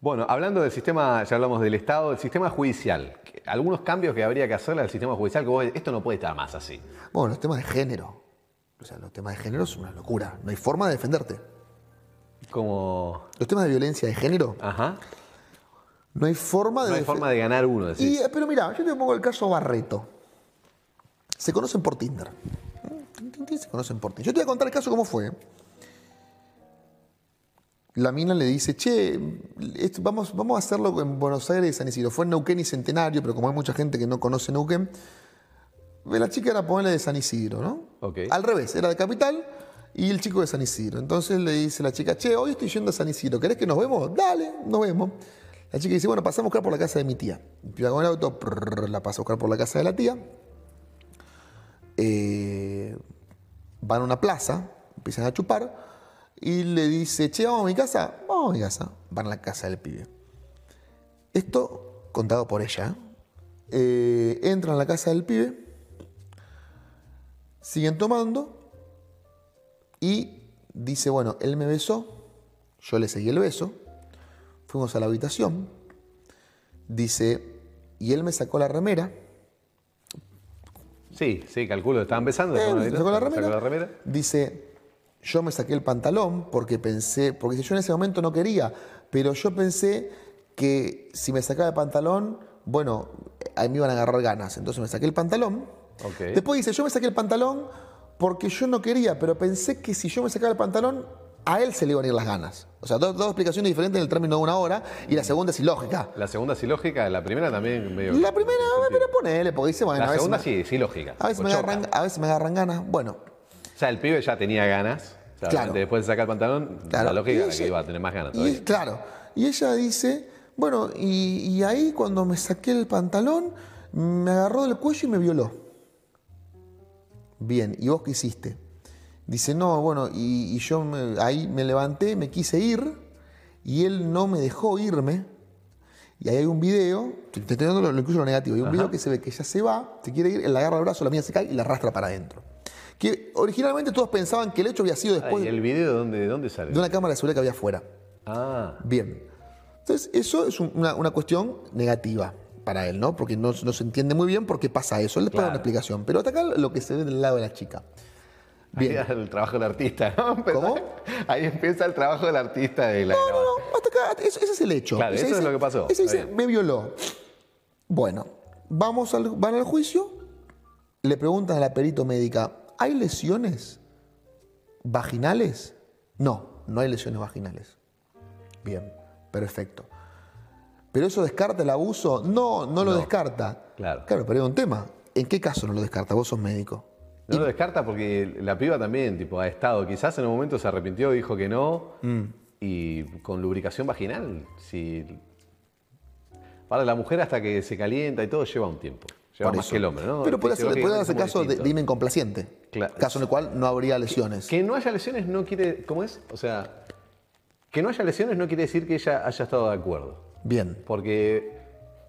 Bueno, hablando del sistema, ya hablamos del Estado, del sistema judicial. Algunos cambios que habría que hacerle al sistema judicial, que vos, esto no puede estar más así. Bueno, los temas de género. O sea, los temas de género son una locura. No hay forma de defenderte. Como. Los temas de violencia de género, Ajá. no hay forma de No hay forma de ganar uno, decís. eh, pero mira, yo te pongo el caso Barreto. Se conocen por Tinder. Tin, tin, tin, Se conocen por Tinder. Yo te voy a contar el caso cómo fue. La mina le dice, che, esto- vamos, vamos a hacerlo en Buenos Aires y San Isidro. Fue en Neuquén y Centenario, pero como hay mucha gente que no conoce Neuquén, la chica era ponerle de San Isidro, ¿no? Al revés, era de Capital y el chico de San Isidro. Entonces le dice la chica, che, hoy estoy yendo a San Isidro, ¿querés que nos vemos? Dale, nos vemos. La chica dice, bueno, pasamos a buscar por la casa de mi tía. Empieza con el auto, prrr, la pasa a buscar por la casa de la tía. Eh, van a una plaza, empiezan a chupar y le dice, che, vamos a mi casa, vamos a mi casa. Van a la casa del pibe. Esto contado por ella. ¿eh? Entran a la casa del pibe, siguen tomando y dice, bueno, él me besó, yo le seguí el beso, fuimos a la habitación, dice, y él me sacó la remera, Sí, sí, calculo. Estaban besando. Se sacó la remera. sacó la remera. Dice, yo me saqué el pantalón porque pensé, porque yo en ese momento no quería, pero yo pensé que si me sacaba el pantalón, bueno, ahí me iban a agarrar ganas. Entonces me saqué el pantalón. Después dice, yo me saqué el pantalón porque yo no quería, pero pensé que si yo me sacaba el pantalón, a él se le iban a ir las ganas. O sea, dos, dos explicaciones diferentes en el término de una hora y la segunda es ilógica. La segunda sí lógica, la primera también medio. La primera, pero ponele, porque dice, bueno, La a veces, segunda me, sí, sí lógica. a veces Pues me agarran, a veces me agarran ganas. Bueno, O sea, el pibe ya tenía ganas. Claro. Después de sacar el pantalón, Claro. la lógica era que iba a tener más ganas Y, claro. Y ella dice, bueno, y, y ahí cuando me saqué el pantalón, me agarró del cuello y me violó. Bien, ¿y vos qué hiciste? Dice, no, bueno, y, y yo me- ahí me levanté, me quise ir, y él no me dejó irme. Y ahí hay un video, te estoy dando lo, lo- incluso lo negativo, hay un video que se ve que ella se va, se quiere ir, él la agarra el brazo, la mía se cae y la arrastra para adentro. Que originalmente todos pensaban que el hecho había sido Ah, después ¿Y el video de dónde, de dónde sale? de una cámara de seguridad que había afuera. Ah, Bien. Entonces, eso es un- una, una cuestión negativa para él, ¿no? Porque no, no se entiende muy bien por qué pasa eso. Él le pone Claro. una explicación. Pero hasta acá lo que se ve del lado de la chica. Bien. ahí el trabajo del artista, ¿no? ¿Cómo? Ahí empieza el trabajo del artista de la No, no, no, hasta acá, eso- ese es el hecho. Claro, Ese eso es lo que pasó. Ese dice, me violó. Bueno, vamos al, van al juicio, le preguntan a la perito médica, ¿hay lesiones vaginales? No, no hay lesiones vaginales. Bien, perfecto. ¿Pero eso descarta el abuso? No, no lo descarta. Claro. Claro, pero hay un tema. ¿En qué caso no lo descarta? Vos sos médico. No lo descarta porque la piba también, tipo, ha estado. Quizás en un momento se arrepintió, dijo que no. Mm. Y con lubricación vaginal, si. Para la mujer hasta que se calienta y todo lleva un tiempo. Lleva Por más eso. que el hombre, ¿no? Pero puede, Fisiológicamente darse caso de, distintos. de himen complaciente. Claro. Caso en el cual no habría lesiones. Que no haya lesiones no quiere. ¿Cómo es? O sea, que no haya lesiones no quiere decir que ella haya estado de acuerdo. Bien. Porque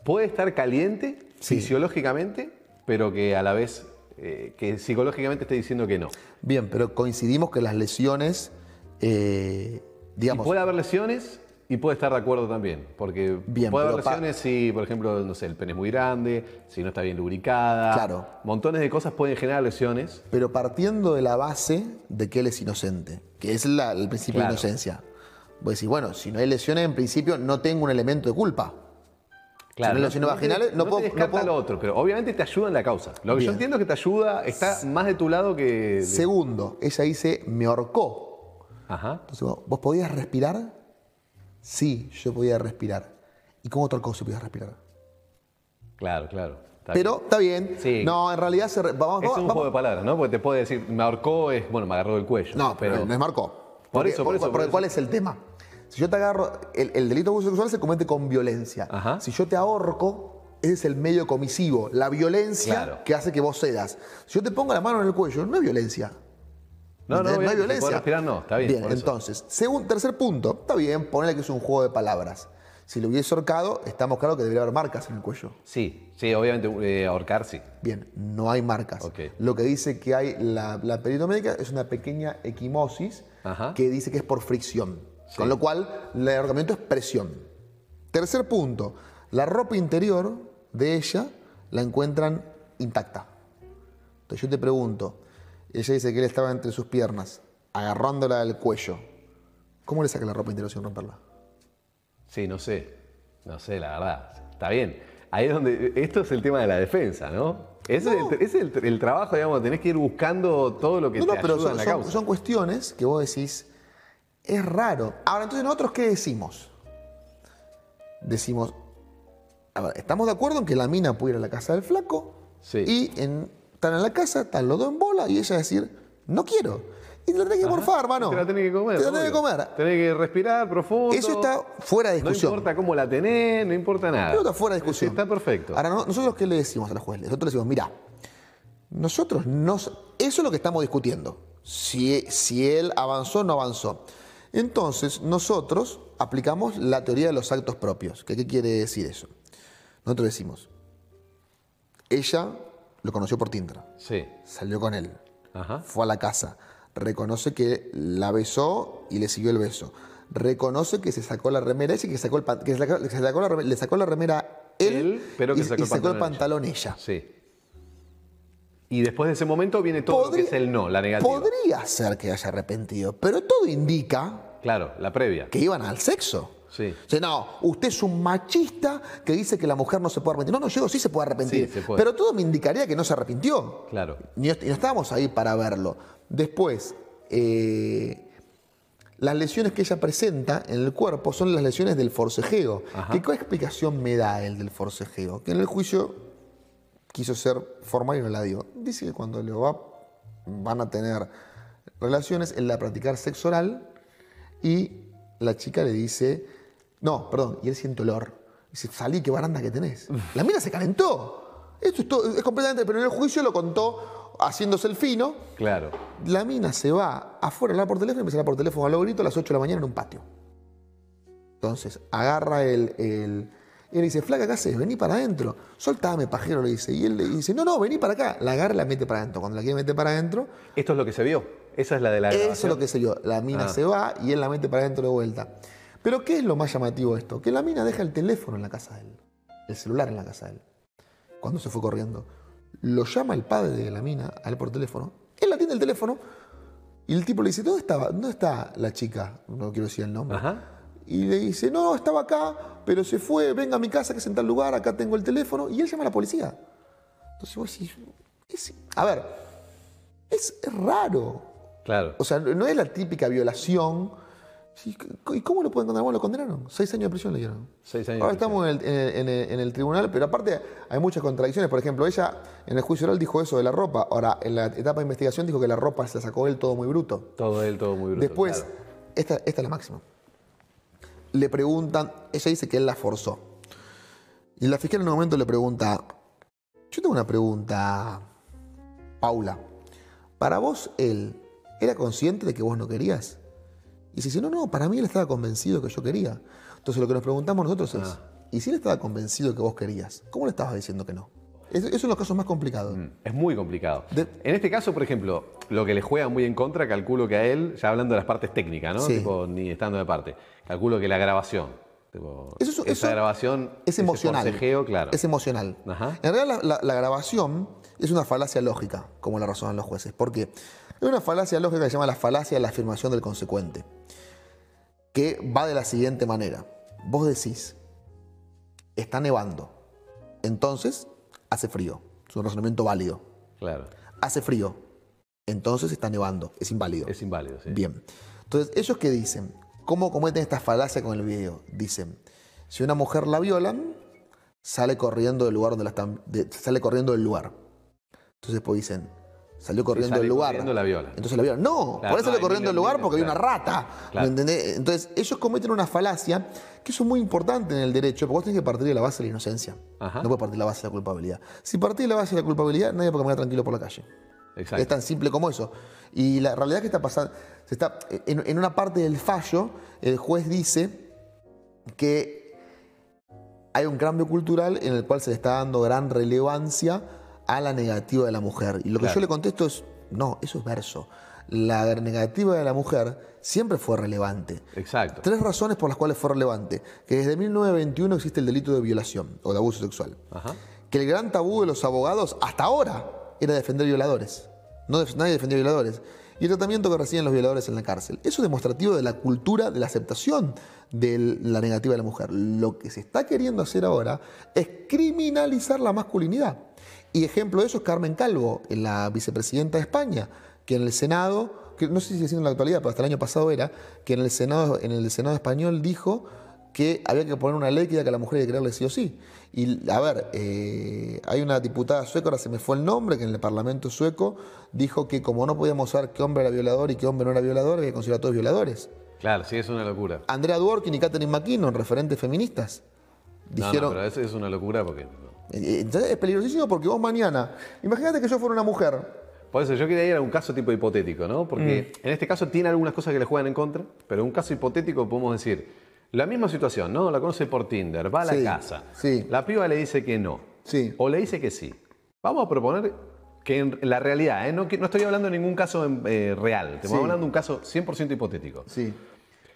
puede estar caliente Sí. fisiológicamente, pero que a la vez. eh, que psicológicamente esté diciendo que no. Bien, pero coincidimos que las lesiones, eh, digamos, Y puede haber lesiones y puede estar de acuerdo también. Porque Bien, puede haber lesiones si, por ejemplo, no sé, el pene es muy grande, si no está bien lubricada. Claro. Montones de cosas pueden generar lesiones. pero partiendo de la base de que él es inocente, que es la- el principio Claro. de inocencia. Vos decís, bueno, si no hay lesiones, en principio no tengo un elemento de culpa. Si no hay lesiones te- vaginales, no, te puedo... no descarta puedo- lo otro, pero obviamente te ayuda en la causa. Lo que Bien. yo entiendo es que te ayuda, está más de tu lado que. Segundo, ella dice, me ahorcó. Ajá. Entonces, ¿vos, vos podías respirar? Sí, yo podía respirar. ¿Y cómo ahorcó si podías respirar? Claro, claro. Está Pero está bien. Sí. No, en realidad se... re- Vamos, bien. Es un vamos- juego de palabras, ¿no? Porque te puede decir, me ahorcó, es, bueno, me agarró del cuello. No, pero no es marcó. Por eso, por eso, por Porque eso. ¿cuál es el tema? Si yo te agarro, el, el delito de abuso sexual se comete con violencia. Ajá. Si yo te ahorco, ese es el medio comisivo, la violencia Claro. que hace que vos cedas. Si yo te pongo la mano en el cuello, no es violencia. No, no, ¿Entendés? obviamente, si violencia. respirar, no, está bien, Bien, entonces, según, tercer punto, está bien, ponele que es un juego de palabras. Si lo hubiese ahorcado, estamos claros que debería haber marcas en el cuello. Sí, sí, obviamente eh, ahorcar sí. Bien, no hay marcas. Ok. Lo que dice que hay la, la médica es una pequeña equimosis Ajá. que dice que es por fricción. Sí. Con lo cual, el ahorcamiento es presión. Tercer punto, la ropa interior de ella la encuentran intacta. Entonces yo te pregunto, ella dice que él estaba entre sus piernas, agarrándola del cuello. ¿Cómo le saca la ropa interior sin romperla? Sí, no sé. No sé, la verdad. Está bien. Ahí es donde. Esto es el tema de la defensa, ¿no? Ese es, el, trabajo, digamos, tenés que ir buscando todo lo que No, te no, pero ayuda son, en la son- causa. son cuestiones que vos decís, es raro. Ahora, entonces nosotros, ¿qué decimos? Decimos, a ver, estamos de acuerdo en que la mina puede ir a la casa del flaco Sí. y en, están en la casa, están los dos en bola y ella decir, no quiero. Y te la tenés que morfar, hermano. Te la tenés que comer. Te la tenés que comer. Tenés que respirar profundo. Eso está fuera de discusión. No importa cómo la tenés, no importa nada. Eso está fuera de discusión. Está perfecto. Ahora, no- nosotros qué le decimos a la juez? Nosotros le decimos, mira, nosotros no... Eso es lo que estamos discutiendo. Si, si él avanzó o no avanzó. Entonces, nosotros aplicamos la teoría de los actos propios. ¿Qué, qué quiere decir eso? Nosotros decimos, ella lo conoció por Tinder, Sí. salió con él, Ajá. fue a la casa, reconoce que la besó y le siguió el beso. Reconoce que se sacó la remera y que, sacó el que se sacó- que se sacó la reme- le sacó la remera él, Él, pero que y, sacó y el sacó el pantalón pantalón ella. Sí. Y después de ese momento viene todo lo que es el no, la negativa. Podría ser que haya arrepentido, pero todo indica Claro, la previa. que iban al sexo. Sí. O sea, no, usted es un machista que dice que la mujer no se puede arrepentir. No, no, yo digo, sí se puede arrepentir. Sí, se puede. Pero todo me indicaría que no se arrepintió. Claro. Y no, estábamos ahí para verlo. Después, eh, las lesiones que ella presenta en el cuerpo son las lesiones del forcejeo. Ajá. ¿Qué, ¿Qué explicación me da el del forcejeo? Que en el juicio quiso ser formal y no la dio. Dice que cuando le va, van a tener relaciones, él la practicar sexo oral y la chica le dice, no, perdón, y él siente olor. Dice, salí, qué baranda que tenés. La mina se calentó. Esto es, todo- es completamente, pero en el juicio lo contó haciéndose el fino. Claro. La mina se va afuera a hablar por teléfono empieza a hablar por teléfono a los gritos a las 8 de la mañana en un patio. Entonces, agarra el. el y él le dice, flaca, ¿qué haces? Vení para adentro. Soltame, pajero, le dice. Y él le dice, no, no, vení para acá. La agarra y la mete para adentro. Cuando la quiere meter para adentro, Esto es lo que se vio. Esa es la de la eso es lo que se vio. La mina Ah. se va y él la mete para adentro de vuelta. Pero ¿qué es lo más llamativo de esto? Que la mina deja el teléfono en la casa de él. El celular en la casa de él. Cuando se fue corriendo. Lo llama el padre de la mina a él por teléfono. Él atiende el teléfono y el tipo le dice, ¿dónde estaba? ¿Dónde está la chica? No quiero decir el nombre. Ajá. Y le dice, no, estaba acá, pero se fue, venga a mi casa que es en tal lugar, acá tengo el teléfono. Y él llama a la policía. Entonces vos decís, es- a ver, es, es raro. Claro. O sea, no es la típica violación. ¿Y cómo lo pueden condenar? Bueno, lo condenaron. Seis años de prisión le dieron. Seis años Ahora de estamos en el, en el- en el- en el tribunal, pero aparte hay muchas contradicciones. Por ejemplo, ella en el juicio oral dijo eso de la ropa. Ahora, en la etapa de investigación dijo que la ropa se la sacó él todo muy bruto. Todo él, todo muy bruto. Después, claro. esta, esta es la máxima. Le preguntan, ella dice que él la forzó. Y la fiscal en un momento le pregunta, yo tengo una pregunta, Paula. ¿Para vos él era consciente de que vos no querías? Y dice, no, no, para mí él estaba convencido que yo quería. Entonces lo que nos preguntamos nosotros es, Ah. ¿y si él estaba convencido que vos querías? ¿Cómo le estabas diciendo que no? Es- Esos son los casos más complicados. Es muy complicado. De- En este caso, por ejemplo, lo que le juega muy en contra, calculo que a él, ya hablando de las partes técnicas, ¿no? Sí. Tipo, ni estando de parte, calculo que la grabación. tipo, Eso es- esa eso grabación, Es ese emocional. forcejeo, claro. Es emocional. Ajá. En realidad, la, la- la grabación es una falacia lógica, como la razonan los jueces. ¿Por qué? Es una falacia lógica que se llama la falacia de la afirmación del consecuente, que va de la siguiente manera. Vos decís, está nevando, entonces hace frío. Es un razonamiento válido. Claro. Hace frío, entonces está nevando. Es inválido. Es inválido, sí. Bien. Entonces, ellos qué dicen, ¿cómo cometen esta falacia con el video? Dicen, si una mujer la violan, sale corriendo del lugar donde la están, de- sale corriendo del lugar. Entonces pues dicen, salió corriendo del lugar. corriendo, la violan. Entonces la violan. No, Claro, por eso no, hay corriendo del lugar porque hay una claro. rata. Claro. ¿Me entendés? Entonces, ellos cometen una falacia que eso es muy importante en el derecho, porque vos tenés que partir de la base de la inocencia. Ajá. No puedes partir de la base de la culpabilidad. Si partís de la base de la culpabilidad, nadie puede caminar tranquilo por la calle. Exacto. Es tan simple como eso. Y la realidad que está pasando, se está, en, en una parte del fallo, el juez dice que hay un cambio cultural en el cual se le está dando gran relevancia a la negativa de la mujer. Y lo que yo le contesto es, no, eso es verso. la negativa de la mujer siempre fue relevante. Exacto. Tres razones por las cuales fue relevante. Que desde 1921 existe el delito de violación o de abuso sexual. Ajá. Que el gran tabú de los abogados hasta ahora era defender violadores. No nadie defendía violadores. Y el tratamiento que reciben los violadores en la cárcel. Eso es demostrativo de la cultura de la aceptación de la negativa de la mujer. Lo que se está queriendo hacer ahora es criminalizar la masculinidad. Y ejemplo de eso es Carmen Calvo, la vicepresidenta de España, que en el Senado, que no sé si sigue siendo en la actualidad, pero hasta el año pasado era, que en el Senado, en el Senado español dijo que había que poner una ley que diga que a la mujer hay que creerle sí o sí. Y a ver, eh, hay una diputada sueca, ahora se me fue el nombre, que en el Parlamento sueco dijo que como no podíamos saber qué hombre era violador y qué hombre no era violador, había que considerar a todos violadores. Claro, sí, es una locura. Andrea Dworkin y Catherine McKinnon, referentes feministas, No, dijeron... no, pero eso es una locura porque. Eh, Entonces es peligrosísimo porque vos mañana, imagínate que yo fuera una mujer, Por eso yo quería ir a un caso tipo hipotético, ¿no? Porque Mm. en este caso tiene algunas cosas que le juegan en contra, pero un caso hipotético podemos decir, la misma situación, ¿no? La conoce por Tinder, va a la Sí, casa. sí. La piba le dice que no. Sí. O le dice que sí. Vamos a proponer que en la realidad, ¿eh? no, que- no estoy hablando de ningún caso eh, real, te Sí. hablando de un caso 100% hipotético. sí.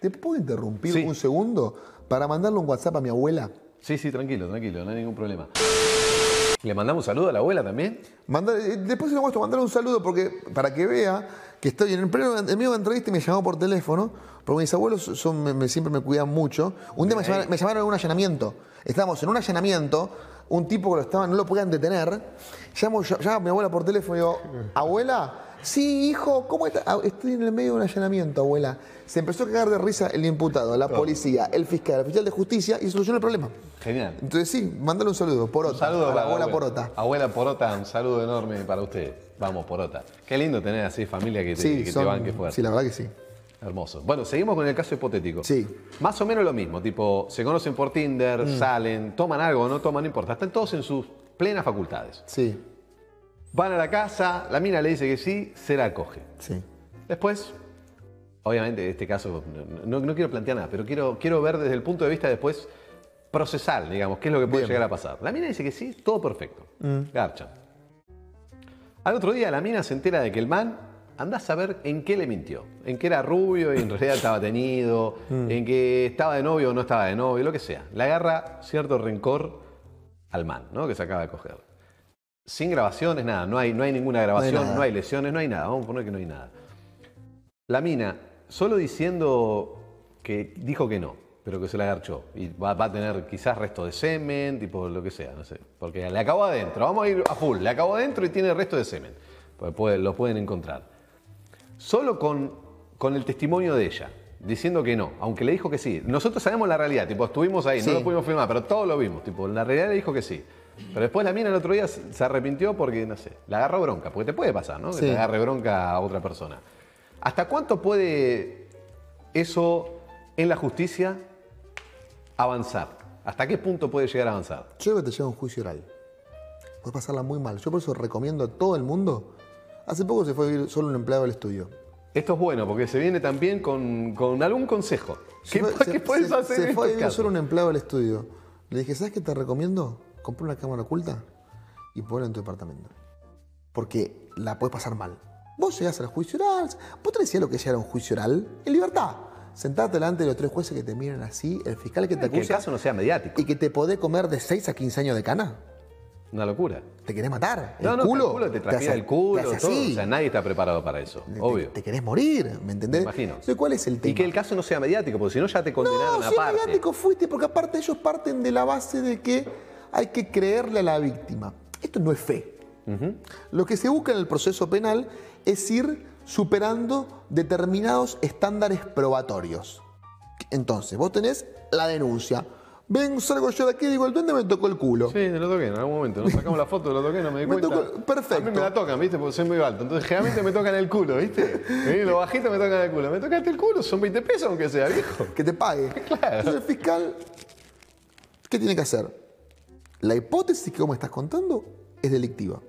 ¿Te puedo interrumpir Sí. un segundo para mandarle un WhatsApp a mi abuela? Sí, sí, tranquilo, tranquilo, no hay ningún problema. ¿Le mandamos un saludo a la abuela también? Manda- eh, después se lo muestro, mandarle un saludo porque, para que vea que estoy en el pleno en medio de la entrevista y me llamó por teléfono, porque mis abuelos son, me- me- siempre me cuidan mucho. Un día me llamaron, me llamaron a un allanamiento. Estábamos en un allanamiento, un tipo que lo estaba, no lo podían detener. Llamo, llamo a mi abuela por teléfono y digo, abuela, sí, hijo, ¿cómo estás? "Ah, Estoy en el medio de un allanamiento, abuela. Se empezó a cagar de risa el imputado, la policía, el fiscal, el oficial de justicia y solucionó el problema. Genial. Entonces sí, mándale un saludo, Porota, Un saludo a la para abuela Porota. Abuela Porota, un saludo enorme para usted. Vamos, Porota. Qué lindo tener así familia que te, Sí, que te son- banque fuerte. sí, la verdad que sí. Hermoso. Bueno, seguimos con el caso hipotético. Sí. Más o menos lo mismo, tipo, se conocen por Tinder, Mm. salen, toman algo no toman, no importa. Están todos en sus plenas facultades. Sí, Van a la casa, la mina le dice que sí, se la coge. sí. Después, obviamente, en este caso, no, no quiero plantear nada, pero quiero, quiero ver desde el punto de vista después procesal, digamos, qué es lo que puede Bien. llegar a pasar. La mina dice que sí, todo perfecto. Garcha. Al otro día la mina se entera de que el man anda a saber en qué le mintió. En que era rubio y en realidad estaba tenido, en que estaba de novio o no estaba de novio, lo que sea. Le agarra cierto rencor al man, ¿no? Que se acaba de coger. Sin grabaciones, nada, no hay, no hay ninguna grabación, nada. no hay lesiones, no hay nada, vamos a poner que no hay nada. La mina, solo diciendo que dijo que no, pero que se la agarchó. Y va, va a tener quizás resto de semen, tipo lo que sea, no sé. Porque le acabó adentro, vamos a ir a full, le acabó adentro y tiene resto de semen. Puede- lo pueden encontrar. Solo con, con el testimonio de ella, diciendo que no, aunque le dijo que sí. Nosotros sabemos la realidad, tipo, estuvimos ahí, Sí. no lo pudimos filmar, pero todos lo vimos. Tipo, la realidad le dijo que sí. Pero después la mina el otro día se arrepintió porque, no sé, le agarró bronca, porque te puede pasar, ¿no? Que Sí. te agarre bronca a otra persona. ¿Hasta cuánto puede eso en la justicia avanzar? ¿Hasta qué punto puede llegar a avanzar? Yo creo que te lleva un juicio oral. Puedes pasarla muy mal. Yo por eso recomiendo a todo el mundo. Hace poco se fue a vivir solo un empleado del estudio. Esto es bueno porque se viene también con, con algún consejo. ¿Qué, Se qué se- puedes se- hacer Se en fue a estos vivir casos? solo un empleado del estudio. Le dije, ¿sabes qué te recomiendo? Compra una cámara oculta y ponla en tu departamento. Porque la puedes pasar mal. Vos llegás al juicio oral. ¿Vos te decías lo que es llegar a un juicio oral? En libertad. Sentarte delante de los tres jueces que te miran así, el fiscal que te Que el acusa caso no sea mediático. y que te podés comer de 6 a 15 años de cana. Una locura. ¿Te querés matar? ¿El No, no, culo? el culo te transpira el culo, te todo. O sea, nadie está preparado para eso, Te- obvio. Te, querés morir, ¿me entendés? Me imagino. Entonces, ¿cuál es el tema? Y que el caso no sea mediático, porque si no ya te condenaron No, si aparte. mediático fuiste, porque aparte ellos parten de la base de que hay que creerle a la víctima. Esto no es fe. Lo que se busca en el proceso penal es ir superando determinados estándares probatorios. Entonces, vos tenés la denuncia. Ven, salgo yo de aquí y digo, el duende me tocó el culo. Sí, me lo toqué en algún momento. Nos sacamos la foto, lo toqué, no me di Me cuenta. tocó- perfecto. A mí me la tocan, ¿viste? Porque soy muy alto. Entonces, generalmente me tocan el culo, ¿viste? Vení, Los bajitos me tocan el culo. Me tocaste el culo, son 20 pesos aunque sea, viejo. que te pague. Entonces el fiscal, ¿qué tiene que hacer? La hipótesis que vos me estás contando es delictiva.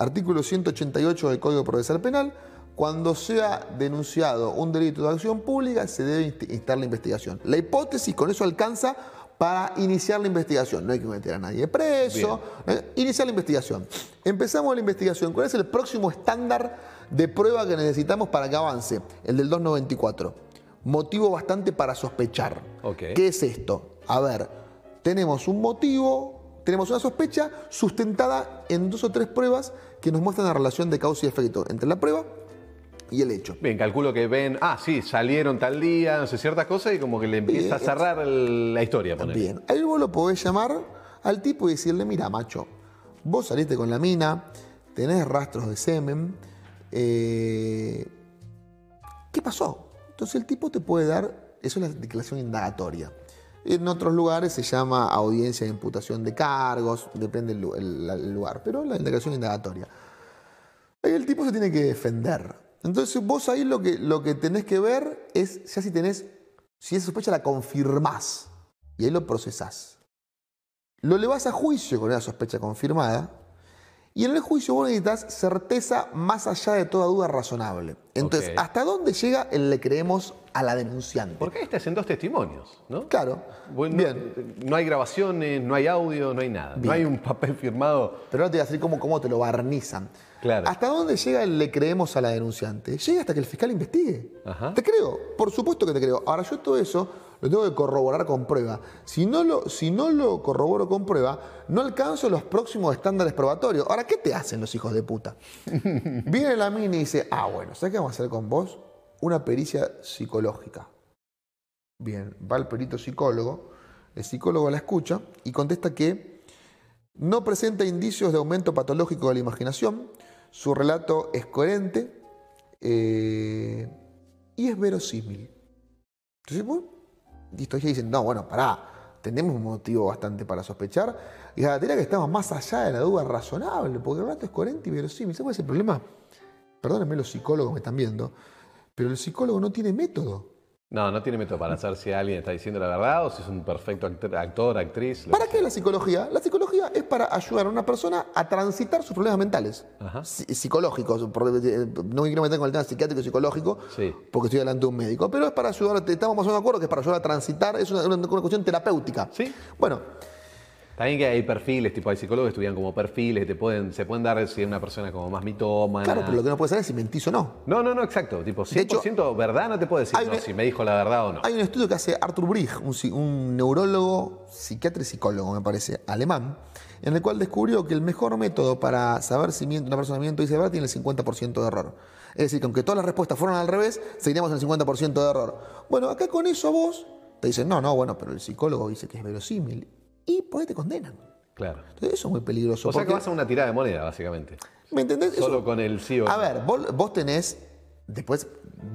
Artículo 188 del Código Procesal Penal, cuando sea denunciado un delito de acción pública, se debe inst- instar la investigación. La hipótesis con eso alcanza para iniciar la investigación. No hay que meter a nadie preso. ¿eh? Iniciar la investigación. Empezamos la investigación. ¿Cuál es el próximo estándar de prueba que necesitamos para que avance? El del 294. Motivo bastante para sospechar. ¿Qué es esto? A ver, tenemos un motivo, tenemos una sospecha sustentada en dos o tres pruebas que nos muestran la relación de causa y efecto entre la prueba y el hecho. Bien, calculo que ven, ah, sí, salieron tal día, no sé, ciertas cosas y como que le empieza a cerrar el- la historia, poner. Bien, ahí vos lo podés llamar al tipo y decirle, mira, macho, vos saliste con la mina, tenés rastros de semen, eh, ¿qué pasó? Entonces el tipo te puede dar, eso es la declaración indagatoria. En otros lugares se llama audiencia de imputación de cargos, depende del lu- el- el lugar, pero la declaración indagatoria. Ahí el tipo se tiene que defender. Entonces vos ahí lo que, lo que tenés que ver es ya si tenés, si esa sospecha la confirmás y ahí lo procesás. Lo elevás a juicio con una sospecha confirmada y en el juicio vos necesitas certeza más allá de toda duda razonable. Entonces, Ok. ¿hasta dónde llega el le creemos a la denunciante? Porque ahí estás en dos testimonios, ¿no? Claro. Bueno, Bien. No hay grabaciones, no hay audio, no hay nada. No hay un papel firmado. Pero no te voy a decir cómo, cómo te lo barnizan. Claro. ¿Hasta dónde llega el le creemos a la denunciante? Llega hasta que el fiscal investigue. Ajá. Te creo, por supuesto que te creo. Ahora yo todo eso lo tengo que corroborar con prueba. Si no lo, si no lo corroboro con prueba, no alcanzo los próximos estándares probatorios. Ahora, ¿qué te hacen los hijos de puta? Viene la mina y dice, ah, bueno, ¿sabes qué vamos a hacer con vos? Una pericia psicológica. Bien, va el perito psicólogo, el psicólogo la escucha y contesta que no presenta indicios de aumento patológico de la imaginación, su relato es coherente eh, y es verosímil. Entonces, bueno, listo, ella dicen, no, bueno, pará, tenemos un motivo bastante para sospechar y la tarea que estamos más allá de la duda razonable, porque el relato es coherente y verosímil. ¿Sabes cuál es el problema? Perdónenme los psicólogos me están viendo, pero el psicólogo no tiene método. No, no tiene método para saber si alguien está diciendo la verdad o si es un perfecto actor, actor, actriz. ¿Para qué la psicología? La psicología es para ayudar a una persona a transitar sus problemas mentales, psicológicos. eh, No me quiero meter con el tema psiquiátrico y psicológico, Sí. porque estoy delante de un médico, pero es para ayudar, estamos más o menos de acuerdo que es para ayudar a transitar, es una, una- una cuestión terapéutica. Sí. Bueno, También que hay perfiles, tipo hay psicólogos que estudian como perfiles, te pueden, se pueden dar si es una persona como más mitómana. claro, pero lo que no puede saber es si mentís o no. No, no, no, exacto. Tipo, 100% hecho, verdad no te puedo decir no, si me dijo la verdad o no. Hay un estudio que hace Arthur Brigg, un, neurólogo, psiquiatra y psicólogo, me parece, alemán, en el cual descubrió que el mejor método para saber si miente una persona miente o dice verdad tiene el 50% de error. Es decir, que aunque todas las respuestas fueron al revés, seguiríamos en el 50% de error. Bueno, acá con eso vos te dicen, no, no, bueno, pero el psicólogo dice que es verosímil. Y ahí te condenan. Claro. Entonces eso es muy peligroso. O sea que vas a una tirada de moneda, básicamente. ¿Me entendés? Eso- Solo con el sí o a no. ver, vos, vos tenés, después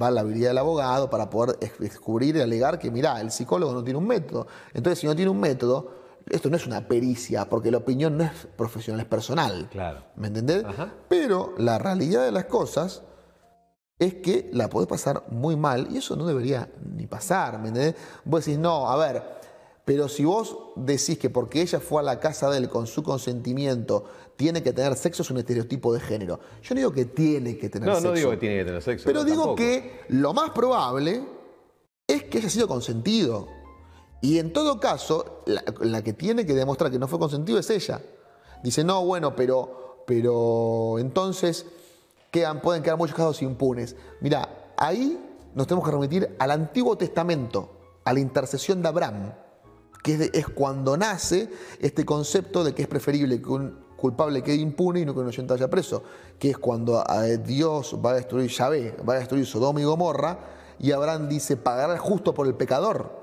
va la habilidad del abogado para poder descubrir y alegar que, mirá, el psicólogo no tiene un método. Entonces, si no tiene un método, esto no es una pericia, porque la opinión no es profesional, es personal. Claro. ¿Me entendés? Ajá. Pero la realidad de las cosas es que la podés pasar muy mal y eso no debería ni pasar, ¿me entendés? Vos decís, no, a ver, pero si vos decís que porque ella fue a la casa de él con su consentimiento tiene que tener sexo, es un estereotipo de género. Yo no digo que tiene que tener No, sexo. no digo que tiene que tener sexo. Pero no, digo tampoco. que lo más probable es que haya sido consentido. Y en todo caso, la, la que tiene que demostrar que no fue consentido es ella. Dice, no, bueno, pero, pero entonces quedan, pueden quedar muchos casos impunes. Mira, ahí nos tenemos que remitir al Antiguo Testamento, a la intercesión de Abraham, que es, cuando nace este concepto de que es preferible que un culpable quede impune y no que un inocente vaya preso, que es cuando eh, Dios va a destruir Yahvé, va a destruir Sodoma y Gomorra, y Abraham dice, pagará el justo por el pecador.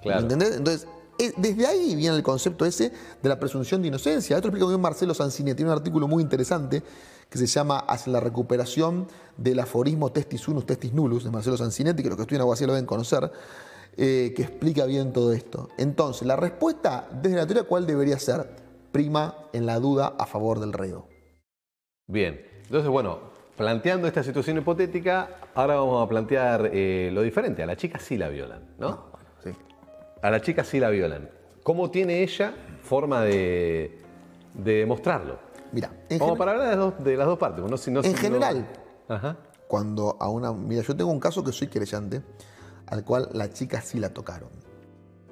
Claro. ¿Me entendés? Entonces, desde ahí viene el concepto ese de la presunción de inocencia. Esto explica muy bien Marcelo Sancinetti, tiene un artículo muy interesante que se llama Hacia la recuperación del aforismo testis unus, testis nullus, de Marcelo Sancinetti, que los que estudian Aguacía lo deben conocer, eh, que explica bien todo esto. Entonces, la respuesta desde la teoría, ¿cuál debería ser? Prima en la duda a favor del reo. Bien. Entonces, bueno, planteando esta situación hipotética, ahora vamos a plantear eh, lo diferente. A la chica sí la violan, ¿no? Sí. A la chica sí la violan. ¿Cómo tiene ella forma de, de demostrarlo? Mira, en, Como para hablar de las dos, de las dos partes. No, si no- en si no- general, Ajá. cuando a una. Mira, yo tengo un caso que soy querellante, al cual la chica sí la tocaron.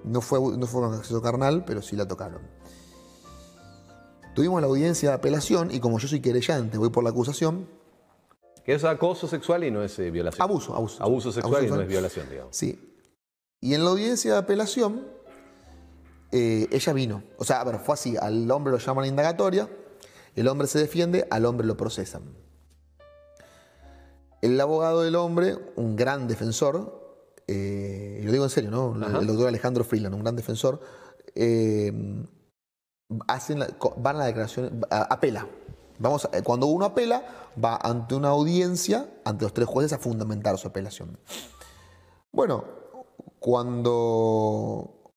No fue, no fue con acceso carnal, pero sí la tocaron. Tuvimos la audiencia de apelación y como yo soy querellante, voy por la acusación. Que es acoso sexual y no es eh, violación. Abuso, abuso. Abuso sexual y no es violación, digamos. Sí. Y en la audiencia de apelación, eh, ella vino. O sea, a ver, fue así. Al hombre lo llaman a indagatoria, el hombre se defiende, al hombre lo procesan. El abogado del hombre, un gran defensor, eh, y lo digo en serio, ¿no? Ajá. El doctor Alejandro Freeland, un gran defensor, eh, hacen la- van a la declaración, apela. Vamos a- cuando uno apela, va ante una audiencia, ante los tres jueces, a fundamentar su apelación. Bueno, cuando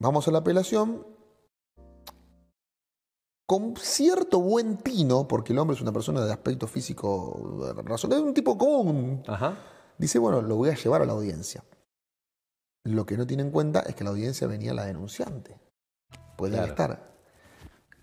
vamos a la apelación, con cierto buen tino, porque el hombre es una persona de aspecto físico razonable, es un tipo común, Ajá. Dice, bueno, lo voy a llevar a la audiencia. Lo que no tiene en cuenta es que la audiencia venía la denunciante. Puede Claro. estar.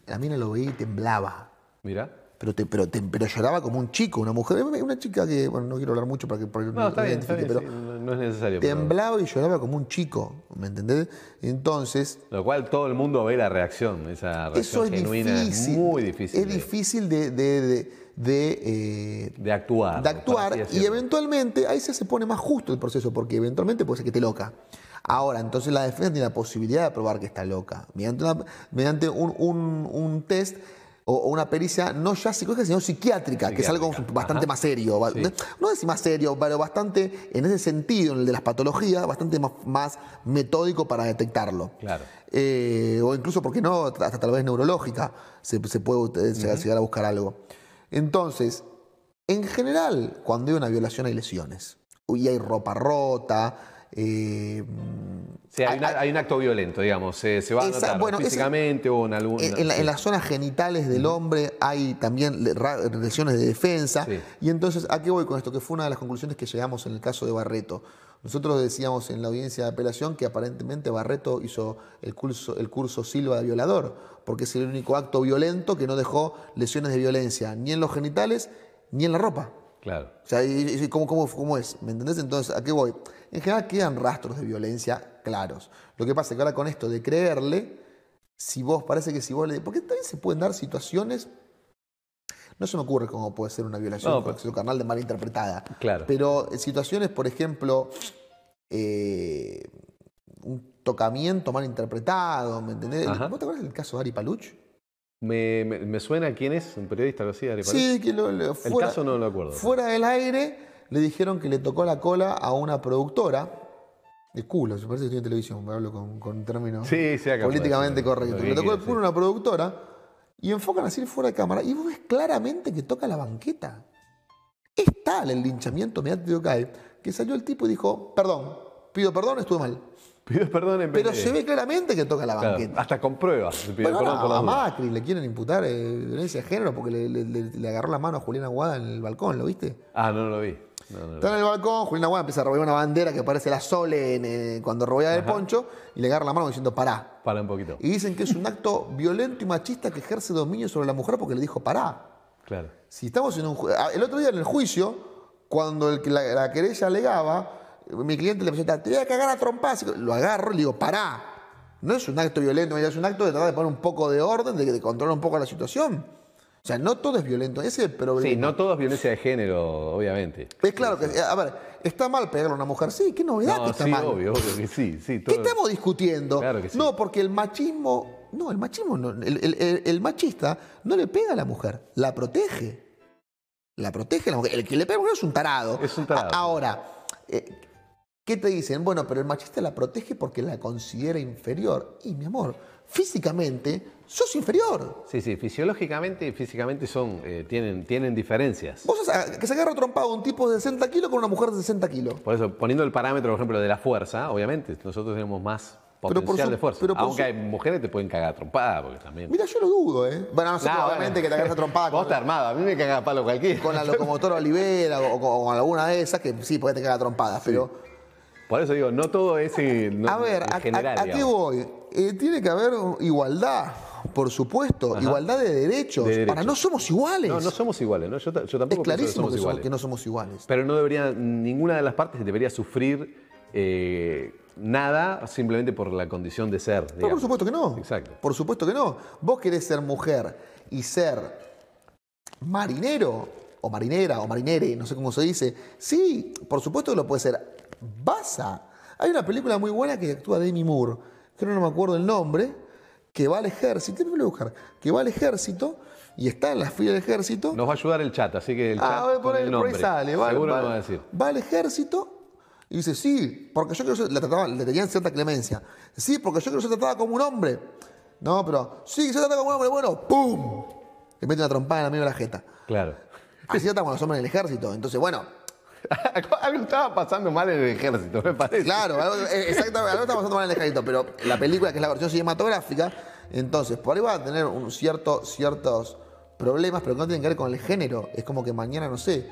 La mina lo veía y temblaba. Mira. Pero, te- pero, te- pero lloraba como un chico, una mujer, una chica que, bueno, no quiero hablar mucho para que para No, está bien, está bien. pero sí, no, es necesario. pero- temblaba y lloraba como un chico, ¿me entendés? Entonces, Lo cual todo el mundo ve la reacción, esa eso reacción es genuina difícil. es muy difícil. Es de- difícil de, de, de, de, eh, de actuar. de actuar y eventualmente ahí se, se pone más justo el proceso porque eventualmente puede ser que esté loca. Ahora, entonces la defensa tiene la posibilidad de probar que está loca mediante, una- mediante un, un- un test o, una pericia no ya psicológica sino psiquiátrica, que es algo Psiquiátrica, bastante ajá. más serio. Sí. No decir más serio, pero bastante, en ese sentido, en el de las patologías, bastante más, más metódico para detectarlo. Claro. Eh, o incluso, ¿por qué no? Hasta tal vez neurológica se, se puede eh, llegar a buscar algo. Entonces, en general, cuando hay una violación hay lesiones. Y hay ropa rota. eh, Sí, hay, hay- una- hay un acto violento, digamos. Se, se va a notar bueno, físicamente o en algún. en, en la- sí. en las zonas genitales del hombre hay también lesiones de defensa. Sí. Y entonces, ¿a qué voy con esto? Que fue una de las conclusiones que llegamos en el caso de Barreto. Nosotros decíamos en la audiencia de apelación que aparentemente Barreto hizo el curso, el curso Silva de violador, porque es el único acto violento que no dejó lesiones de violencia, ni en los genitales ni en la ropa. Claro. O sea, y- y ¿cómo, cómo, cómo es? ¿Me entendés? Entonces, ¿a qué voy? En general quedan rastros de violencia claros. Lo que pasa es que ahora con esto de creerle, si vos, parece que si vos le... Porque también se pueden dar situaciones... No se me ocurre cómo puede ser una violación No, pero- carnal de mala interpretada. Claro. Pero en situaciones, por ejemplo, eh, un tocamiento mal interpretado, ¿me entendés? Ajá. ¿Vos te acuerdas del caso de Ari Paluch? Me, me- me suena quién es, un periodista algo así, Ari Paredes? Sí, que lo, lo- fuera, caso no lo acuerdo. Fuera del aire le dijeron que le tocó la cola a una productora. De culo, se parece que estoy en televisión, me hablo con, con términos Sí, sí, políticamente correctos. lo Le tocó el culo a una productora y enfocan así fuera de cámara y vos ves claramente que toca la banqueta. Es tal el linchamiento mediático que hay que salió el tipo y dijo, perdón, pido perdón, estuve mal. Pido perdón en vez Pero se ve claramente que toca la Claro, banqueta. hasta con pruebas. se pide Bueno, perdón ahora por a. Macri le quieren imputar eh, violencia de género porque le, le- le- le agarró la mano a Julián Aguada en el balcón, ¿lo viste? Ah, no, no lo vi. No, no Está en el balcón, Julián Aguada empieza a robar una bandera que parece la Sole en, eh, cuando robea el poncho y le agarra la mano diciendo pará. Para un poquito. Y dicen que es un acto violento y machista que ejerce dominio sobre la mujer porque le dijo pará. Claro. Si estamos en un ah, El otro día en el juicio, cuando el la, la querella alegaba, mi cliente le presenta, te voy a cagar a trompadas. Lo agarro y le digo, pará. No es un acto violento, es un acto de tratar de poner un poco de orden, de, de controlar un poco la situación. O sea, no todo es violento, ese es el problema. Sí, no todo es violencia de género, obviamente. Es claro que, a ver, ¿está mal pegarle a una mujer? Sí, qué novedad que No, está sí, mal. obvio, obvio que sí. sí ¿Qué estamos discutiendo? Claro que sí. No, porque el machismo, no, el machismo no, el, el- el- el machista no le pega a la mujer, la protege. La protege a la mujer. El que le pega a la mujer es un tarado. Es un tarado. Ahora, eh, ¿qué te dicen? Bueno, pero el machista la protege porque la considera inferior. Y mi amor, físicamente sos inferior. Sí, sí, fisiológicamente y físicamente son, eh, tienen, tienen diferencias. Vos sos- que se agarra trompado un tipo de 60 kilos con una mujer de 60 kilos. Por eso, poniendo el parámetro, por ejemplo, de la fuerza, obviamente, nosotros tenemos más Pero potencial su- de fuerza. pero Aunque su- hay mujeres que te pueden cagar trompada, porque también. Mira, yo lo dudo, ¿eh? Bueno, no sé, obviamente bueno. que te agarras trompada Vos estás armado, a mí me caga palo cualquiera. con la locomotora Olivera o, con- o con alguna de esas que sí, puede te cagar trompadas, pero... Por eso digo, no todo es eh, no- A ver, en ¿a, general, a- a qué voy? Eh, tiene que haber igualdad, por supuesto, Ajá. igualdad de derechos. De derechos. Para no somos iguales. No, no somos iguales, ¿no? Yo, yo es tampoco pienso clarísimo somos que, so- iguales. que no somos iguales. Pero no debería, ninguna de las partes debería sufrir eh, nada simplemente por la condición de ser. No, por supuesto que no. Exacto. Por supuesto que no. Vos querés ser mujer y ser marinero, o marinera, o marinere, no sé cómo se dice. Sí, por supuesto que lo puede ser. Vas a. Hay una película muy buena que actúa Demi Moore, que no me acuerdo el nombre, que va al ejército, voy a buscar, que va al ejército y está en la fila del ejército. Nos va a ayudar el chat, así que el chat Ah, por con ahí, el por ahí nombre. sale. Va, Seguro va- va a decir. va al ejército y dice, sí, porque yo quiero ser, le, trataban- le tenían cierta clemencia. Sí, porque yo quiero ser tratada como un hombre. No, pero, sí, se trata como un hombre, bueno, ¡pum! Le mete una trompada en la medio de la jeta. Claro. Así tratan con los hombres en el ejército. Entonces, bueno, Algo estaba pasando mal en el ejército, me parece. claro, algo- eh, exactamente, algo está pasando mal en el ejército, pero la película, que es la versión cinematográfica, entonces, por ahí va a tener un cierto, ciertos problemas, pero que no tienen que ver con el género. Es como que mañana, no sé,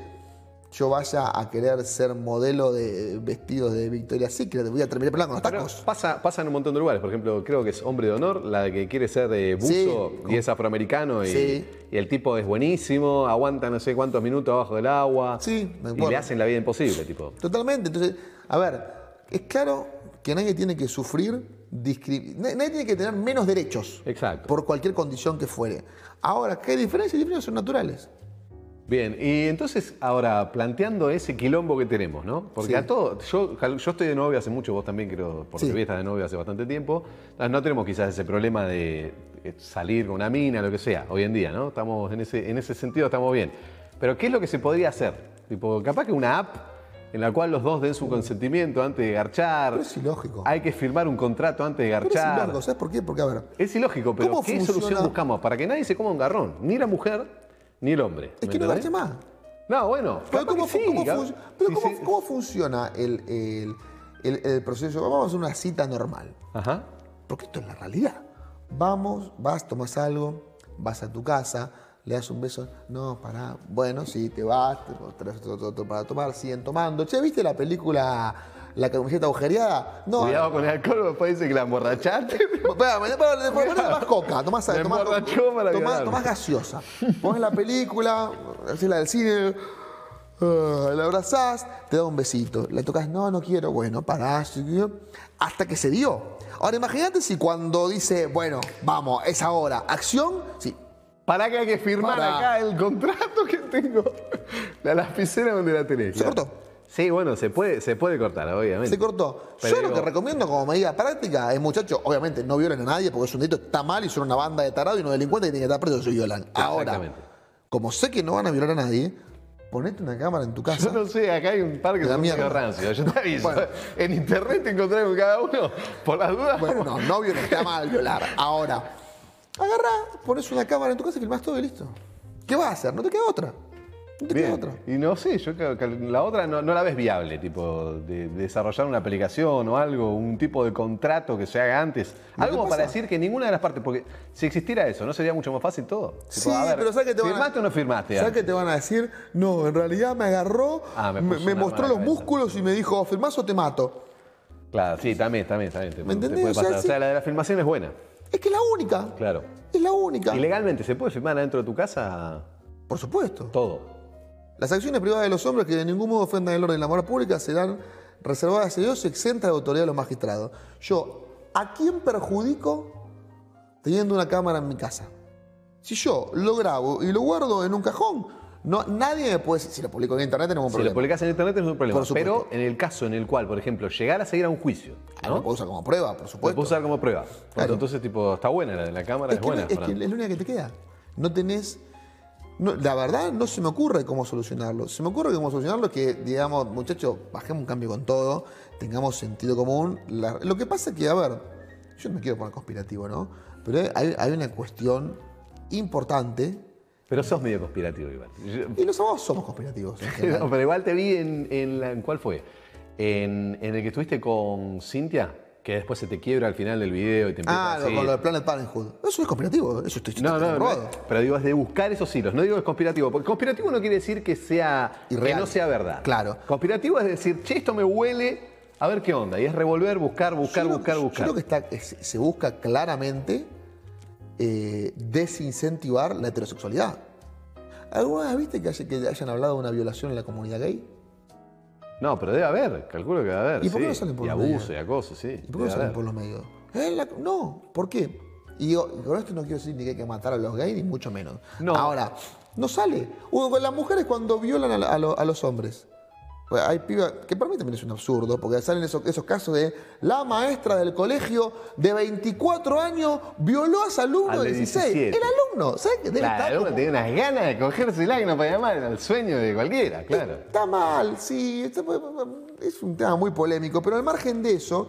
yo vaya a querer ser modelo de vestidos de Victoria's Secret, voy a terminar pelando con los Pero tacos. pasa, pasa en un montón de lugares. Por ejemplo, creo que es Hombre de Honor, la que quiere ser de buzo Sí. y es afroamericano y, Sí. y el tipo es buenísimo, aguanta no sé cuántos minutos abajo del agua. Sí, me y le hacen la vida imposible, tipo. Totalmente. Entonces, a ver, es claro que nadie tiene que sufrir, nadie tiene que tener menos derechos Exacto. por cualquier condición que fuere. Ahora, ¿qué diferencias? Las diferencias son naturales. Bien, y entonces ahora planteando ese quilombo que tenemos, ¿no? Porque Sí. a todo, yo, yo estoy de novio hace mucho, vos también creo, porque Sí. estás de novio hace bastante tiempo. No tenemos quizás ese problema de eh, salir con una mina, lo que sea, hoy en día, ¿no? Estamos en ese, en ese sentido estamos bien. Pero ¿qué es lo que se podría hacer? Tipo, capaz que una app en la cual los dos den su consentimiento antes de garchar. Pero es ilógico. Hay que firmar un contrato antes de Pero es garchar. ilógico, ¿sabes por qué? Porque, a ver, Es ilógico, pero ¿Cómo ¿qué funciona? solución buscamos? Para que nadie se coma un garrón. Ni la mujer, ni el hombre. es ¿me que no garche más. No, bueno. Pero ¿cómo, sí, cómo capaz- fun- pero sí, cómo- sí. cómo funciona el, el- el- el proceso? Vamos a hacer una cita normal. Ajá. Porque esto es la realidad. Vamos, vas, tomas algo, vas a tu casa, le das un beso. No, pará. Bueno, sí, te vas, te traes otro- otro para tomar, siguen tomando. Che, ¿viste la película La camiseta agujereada? No. Cuidado con el alcohol, después dice que la emborrachaste. Espera, me- espera, después ponés más coca, tomás, tomás, tomás- tomás gaseosa. Pones la película, haces la del cine, ah, la abrazás, te da un besito. Le tocas, no, no quiero, bueno, parás, hasta que se dio. Ahora imagínate si cuando dice, bueno, vamos, es ahora, acción, sí. Para que hay que firmar acá el contrato que tengo. La lapicera donde la tenés. ¿Se cortó? Sí, bueno, se puede, se puede cortar, obviamente. Se cortó. Pero Yo lo que recomiendo como medida práctica es, muchachos, obviamente no violen a nadie porque es un delito, está mal y son una banda de tarados y unos delincuentes que tienen que estar presos si violan. Ahora, como sé que no van a violar a nadie, ponete una cámara en tu casa. Yo no sé, acá hay un par que son medio. Yo te aviso. Bueno. En internet te encontrás con cada uno. Por las dudas. Bueno, no, no violar, está mal violar. Ahora, agarrá, pones una cámara en tu casa y filmás todo y listo. ¿Qué vas a hacer? No te queda otra. Otra. Y no sé, yo creo que la otra no, no la ves viable, tipo, de, de desarrollar una aplicación o algo, un tipo de contrato que se haga antes. Algo que para decir que ninguna de las partes, porque si existiera eso, ¿no sería mucho más fácil todo? Tipo, Sí, ver, pero ¿sabes qué te van a ¿Firmaste o no firmaste? ¿Sabes qué te van a decir? No, en realidad me agarró, Ah, me mostró los músculos y me dijo, ¿firmás o te mato? Claro, sí, también, también, también. te- ¿Me te entendés? puede O sea. O sea, la de la filmación es buena, Es que es la única. claro. Es la única. ¿Y legalmente se puede firmar adentro de tu casa Por supuesto. todo? Las acciones privadas de los hombres que de ningún modo ofendan el orden y la moral pública serán reservadas a Dios y exentas de autoridad de los magistrados. Yo, ¿a quién perjudico teniendo una cámara en mi casa? Si yo lo grabo y lo guardo en un cajón, no, nadie me puede decir, si lo publico en internet tenemos un Si lo problema. publicas en internet es un problema. Por. Pero en el caso en el cual, por ejemplo, llegar a seguir a un juicio, Ah, ¿no? Lo puedo usar como prueba, por Lo supuesto. puedo usar como prueba. Claro. Entonces, tipo, está buena la de la cámara, es, es que, buena. no- es, que es la única que te queda. No tenés. No, la verdad, no se me ocurre cómo solucionarlo. Se me ocurre cómo solucionarlo que, digamos, muchachos, bajemos un cambio con todo, tengamos sentido común. La- lo que pasa es que, a ver, yo no me quiero poner conspirativo, ¿no? Pero hay, hay una cuestión importante. Pero sos medio conspirativo igual. Yo- Y abogados somos conspirativos. No, pero igual te vi en, en la- ¿en ¿cuál fue? En, en el que estuviste con Cintia, que después se te quiebra al final del video y te empieza ah, a lo- con lo de Planet Parenthood. Eso es conspirativo. Eso estoy No, no, no, comprobado. pero digo, es de buscar esos hilos. No digo que es conspirativo, porque conspirativo no quiere decir que sea que no sea verdad. Claro. Conspirativo es decir, che, esto me huele, a ver qué onda. Y es revolver, buscar, buscar, Yo creo- buscar, yo buscar. creo que está, es- se busca claramente eh, desincentivar la heterosexualidad. ¿Alguna vez viste que, haya- que hayan hablado de una violación en la comunidad gay? No, pero debe haber, calculo que debe haber. ¿Y por qué sí. no salen por Y los abuso medios? y acoso, sí. ¿Y por qué no salen haber. por los medios? Eh, la- no, ¿por qué? Y digo, y con esto no quiero decir ni que hay que matar a los gays, ni mucho menos. No. Ahora, no sale. Uno, las mujeres cuando violan a, a lo- a los hombres. Pues Hay pibas, que para mí también es un absurdo, porque salen esos, esos casos de la maestra del colegio de 24 años violó a su alumno Al de de 16. 17. El alumno, ¿sabes qué? Debe Claro, estar uno como- tiene unas ganas de cogérsela que no para llamar al sueño de cualquiera, claro. Está mal, sí, está- es un tema muy polémico, pero al margen de eso,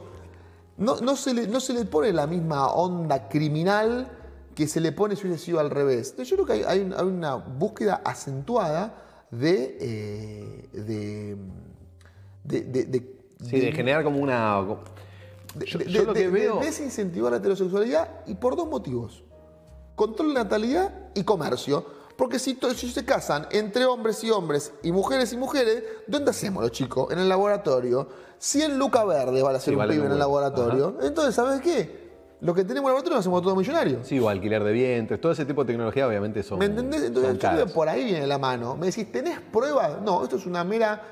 no, no se le, no se le pone la misma onda criminal que se le pone si hubiese sido al revés. Entonces, yo creo que hay una búsqueda acentuada de... eh, de, de, de- de- Sí, de generar como una. de- Yo, lo que veo. desincentivar la heterosexualidad y por dos motivos. Control de natalidad y comercio. Porque si, si se casan entre hombres y hombres y mujeres y mujeres, ¿dónde hacemos los chicos? En el laboratorio. 100 lucas verdes van a ser Sí, un vale pibe en el laboratorio. Entonces, ¿sabes qué? Lo que tenemos laboratorio lo hacemos todos millonarios. Sí, o alquiler de vientres, todo ese tipo de tecnología obviamente son. ¿Me entendés? Entonces, yo creo que por ahí viene la mano. Me decís, ¿tenés pruebas? No, esto es una mera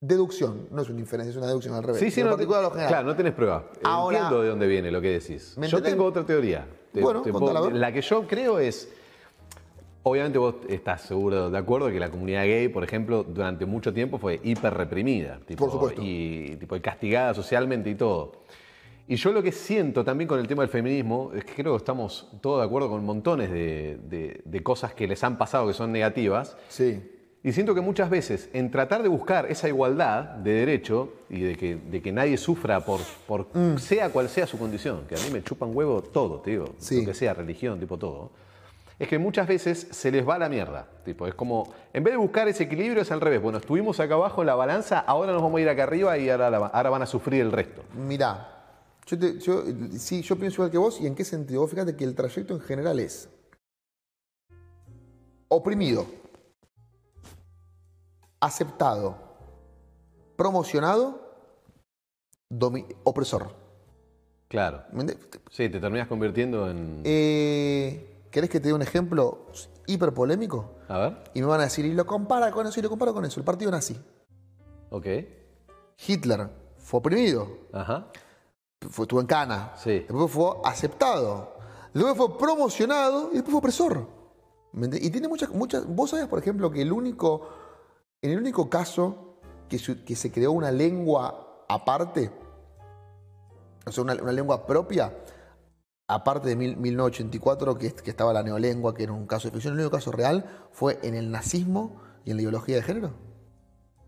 deducción. No es una inferencia, es una deducción al revés. Sí, sí, no, particular a lo claro, no tenés prueba. Ahora- Entiendo de dónde viene lo que decís. ¿Me Yo tengo otra teoría. Te- Bueno, te puedo- la que yo creo es. Obviamente vos estás seguro de acuerdo que la comunidad gay, por ejemplo, durante mucho tiempo fue hiper reprimida. Tipo, Por supuesto. Y tipo, y castigada socialmente y todo. Y yo lo que siento también con el tema del feminismo es que creo que estamos todos de acuerdo con montones de, de- de cosas que les han pasado que son negativas. Sí. Y siento que muchas veces, en tratar de buscar esa igualdad de derecho y de que, de que nadie sufra por, por Mm. sea cual sea su condición, que a mí me chupan huevo todo, te digo, Sí. lo que sea, religión, tipo todo, es que muchas veces se les va la mierda. Tipo, es como, en vez de buscar ese equilibrio, es al revés. Bueno, estuvimos acá abajo en la balanza, ahora nos vamos a ir acá arriba y ahora, ahora van a sufrir el resto. Mirá, yo, te- yo- sí, yo pienso igual que vos y en qué sentido. Vos fíjate que el trayecto en general es oprimido, aceptado, promocionado, opresor. Claro. Sí, te terminas convirtiendo en... Eh, ¿Querés que te dé un ejemplo hiper polémico? A ver, Y me van a decir, y lo compara con eso, y lo comparo con eso. El partido nazi. ok. Hitler fue oprimido, Ajá. Fue, estuvo en cana. Sí. Después fue aceptado. Después fue promocionado y después fue opresor. ¿Me ent- Y tiene muchas, muchas. Vos sabés, por ejemplo, que el único. En el único caso que se, que se creó una lengua aparte, o sea, una, una lengua propia, aparte de mil- 1984, que, que estaba la neolengua, que era un caso de ficción, el único caso real fue en el nazismo y en la ideología de género.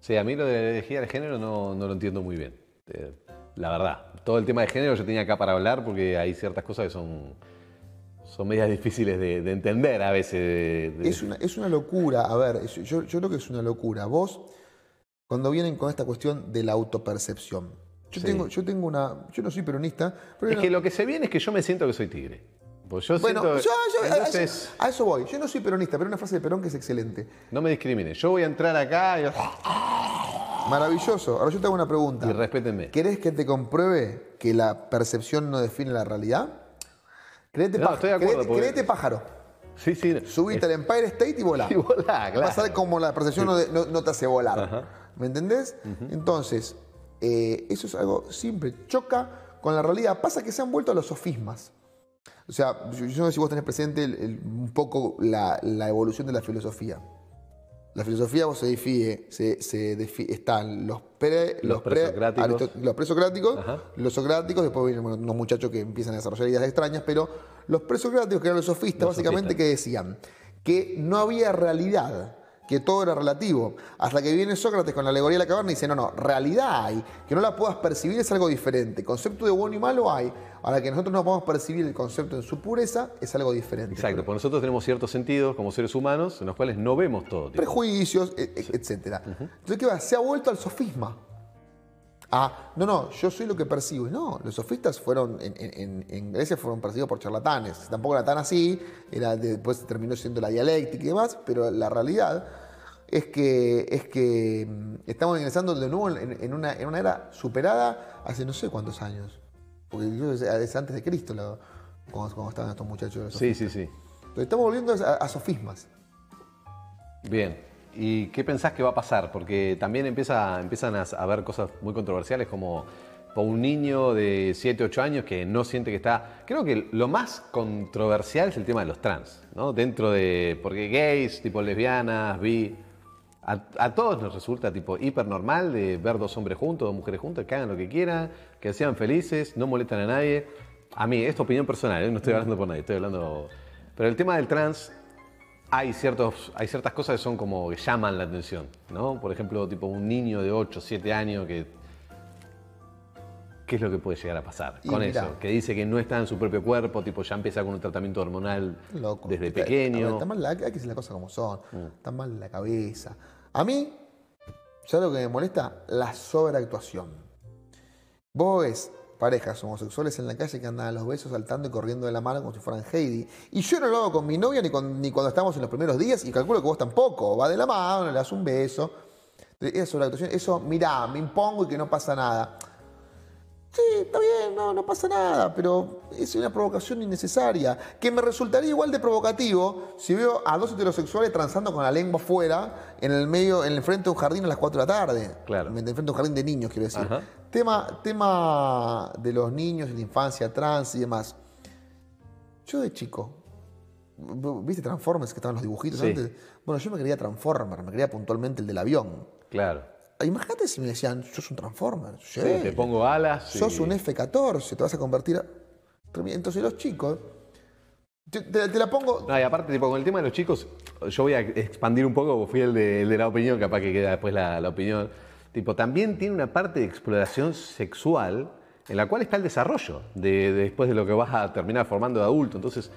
Sí, a mí lo de la energía de género no, no lo entiendo muy bien. eh, La verdad. Todo el tema de género yo tenía acá para hablar porque hay ciertas cosas que son, son medias difíciles de, de entender a veces. de- de- Es una, es una locura, a ver, es- yo, yo creo que es una locura. Vos, cuando vienen con esta cuestión de la autopercepción, yo, Sí. tengo, yo tengo una, yo no soy peronista, pero Es que lo que se viene es que yo me siento que soy tigre. Pues yo bueno, yo, siento. yo- a- eso, a eso voy. Yo no soy peronista, pero una frase de Perón que es excelente. no me discriminen. Yo voy a entrar acá y, Maravilloso. Ahora yo te hago una pregunta. y respétenme. ¿Querés que te compruebe que la percepción no define la realidad? Créete, No, estoy de acuerdo, créete- porque- créete pájaro. Sí, sí. Subite al Empire State y volá. Y volá, claro. Vas a ver cómo la percepción no, de- no- no te hace volar. Ajá. ¿Me entendés? Entonces, eh, eso es algo simple. Choca con la realidad. Pasa que se han vuelto a los sofismas. O sea, yo, yo no sé si vos tenés presente el- el- un poco la, la evolución de la filosofía. La filosofía vos se define, se, se defi- están los pre, Los pre- presocráticos. aristo- los presocráticos, los socráticos, después vienen bueno, unos muchachos que empiezan a desarrollar ideas extrañas, pero los presocráticos, que eran los sofistas, Los básicamente, sofistas. que decían que no había realidad, que todo era relativo. Hasta que viene Sócrates con la alegoría de la caverna y dice, no, no, realidad hay, que no la puedas percibir es algo diferente. Concepto de bueno y malo hay, ahora que nosotros no podemos percibir el concepto en su pureza es algo diferente. Exacto, porque nosotros tenemos ciertos sentidos como seres humanos en los cuales no vemos todo. tipo. prejuicios, e- e- etcétera. Entonces, ¿qué va? Se ha vuelto al sofisma. Ah, no, no, yo soy lo que percibo. Y No, los sofistas fueron, en, en- en- en Grecia fueron perseguidos por charlatanes. Tampoco era tan así, era de- después terminó siendo la dialéctica y demás, pero la realidad es que, es que mm, estamos ingresando de nuevo en, en una, en una era superada hace no sé cuántos años. Porque yo es, es antes de Cristo lo- cuando, cuando estaban estos muchachos de los Sí, sí, sí. Entonces, estamos volviendo a, a sofismas. Bien. ¿Y qué pensás que va a pasar? Porque también empieza, empiezan a haber cosas muy controversiales como un niño de 7, 8 años que no siente que está... Creo que lo más controversial es el tema de los trans, ¿no? Dentro de... Porque gays, tipo lesbianas, bi... A, todos nos resulta tipo hiper normal de ver dos hombres juntos, dos mujeres juntas, que hagan lo que quieran, que sean felices, no molestan a nadie. A mí, es opinión personal, ¿eh? no estoy hablando por nadie, estoy hablando... Pero el tema del trans, hay, ciertos, hay ciertas cosas que son como que llaman la atención, ¿no? Por ejemplo, tipo un niño de 8, 7 años que ¿Qué es lo que puede llegar a pasar con eso? Que dice que no está en su propio cuerpo, tipo ya empieza con un tratamiento hormonal desde pequeño. está mal hay que decir las cosas como son. Mm. Está mal la cabeza. A mí, ¿sabes lo que me molesta? La sobreactuación. Vos ves parejas homosexuales en la calle que andan a los besos saltando y corriendo de la mano como si fueran Heidi. Y yo no lo hago con mi novia ni, ni cuando estamos en los primeros días y calculo que vos tampoco. Va de la mano, le das un beso. Esa sobreactuación, eso, mirá, me impongo y que no pasa nada. Sí, está bien, no, no pasa nada, pero es una provocación innecesaria. Que me resultaría igual de provocativo si veo a dos heterosexuales transando con la lengua fuera en el medio, en el frente de un jardín a las 4 de la tarde. Claro. En el frente de un jardín de niños, quiero decir. Tema, tema de los niños, de la infancia trans y demás. Yo de chico, ¿viste Transformers que estaban los dibujitos antes? Bueno, yo me quería Transformer, me quería puntualmente el del avión. Claro. Imagínate si me decían, sos un Transformer. Sí, te pongo alas. Sos un F-14, te vas a convertir a... Entonces los chicos... Te, la pongo... No, y aparte, tipo, con el tema de los chicos, yo voy a expandir un poco, fui el de, la opinión, capaz que queda después la, opinión. Tipo, también tiene una parte de exploración sexual en la cual está el desarrollo de, después de lo que vas a terminar formando de adulto. Entonces,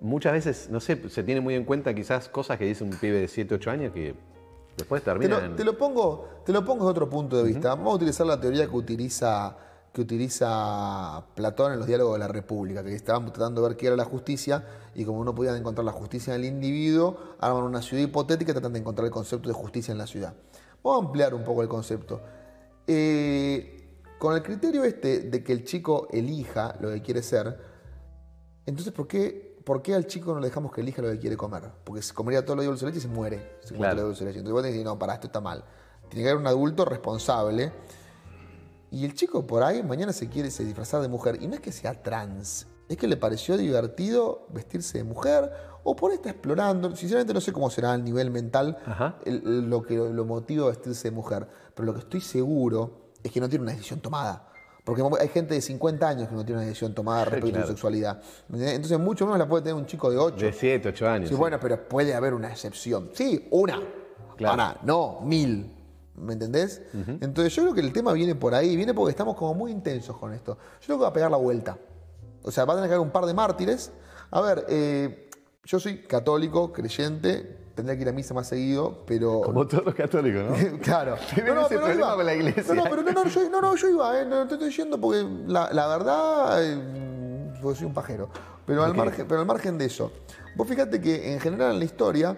muchas veces, no sé, se tiene muy en cuenta quizás cosas que dice un pibe de 7, 8 años que Después termina. Te lo, pongo, te lo pongo desde otro punto de vista. Vamos a utilizar la teoría que utiliza, que utiliza Platón en los diálogos de la República, que estaban tratando de ver qué era la justicia, y como no podían encontrar la justicia en el individuo, arman una ciudad hipotética y tratan de encontrar el concepto de justicia en la ciudad. Vamos a ampliar un poco el concepto. Eh, con el criterio este de que el chico elija lo que quiere ser, entonces ¿por qué ¿por qué al chico no le dejamos que elija lo que quiere comer? Porque se comería todo lo de dulce de leche y se muere. Se claro. lo dulce de leche. Entonces vos decís, no, para, esto está mal. Tiene que haber un adulto responsable. Y el chico por ahí mañana se quiere se disfrazar de mujer. Y no es que sea trans, es que le pareció divertido vestirse de mujer o por ahí está explorando. Sinceramente no sé cómo será a nivel mental lo que lo motiva a vestirse de mujer. Pero lo que estoy seguro es que no tiene una decisión tomada. Porque hay gente de 50 años que no tiene una decisión tomada respecto a su sexualidad. Entonces, mucho menos la puede tener un chico de 8. De 7, 8 años. Sí, bueno, pero puede haber una excepción. Sí, una. Claro. no, mil. ¿Me entendés? Entonces, yo creo que el tema viene por ahí. Viene porque estamos como muy intensos con esto. Yo creo que va a pegar la vuelta. O sea, va a tener que haber un par de mártires. A ver, eh, yo soy católico, creyente, tendría que ir a misa más seguido, pero. Como todos los católicos, ¿no? claro. no, no, pero con la iglesia. No, no, pero no, yo, no, no, yo iba, ¿eh? no te estoy diciendo porque la, la verdad, eh, soy un pajero. Pero al, margen, pero al margen de eso, vos fíjate que en general en la historia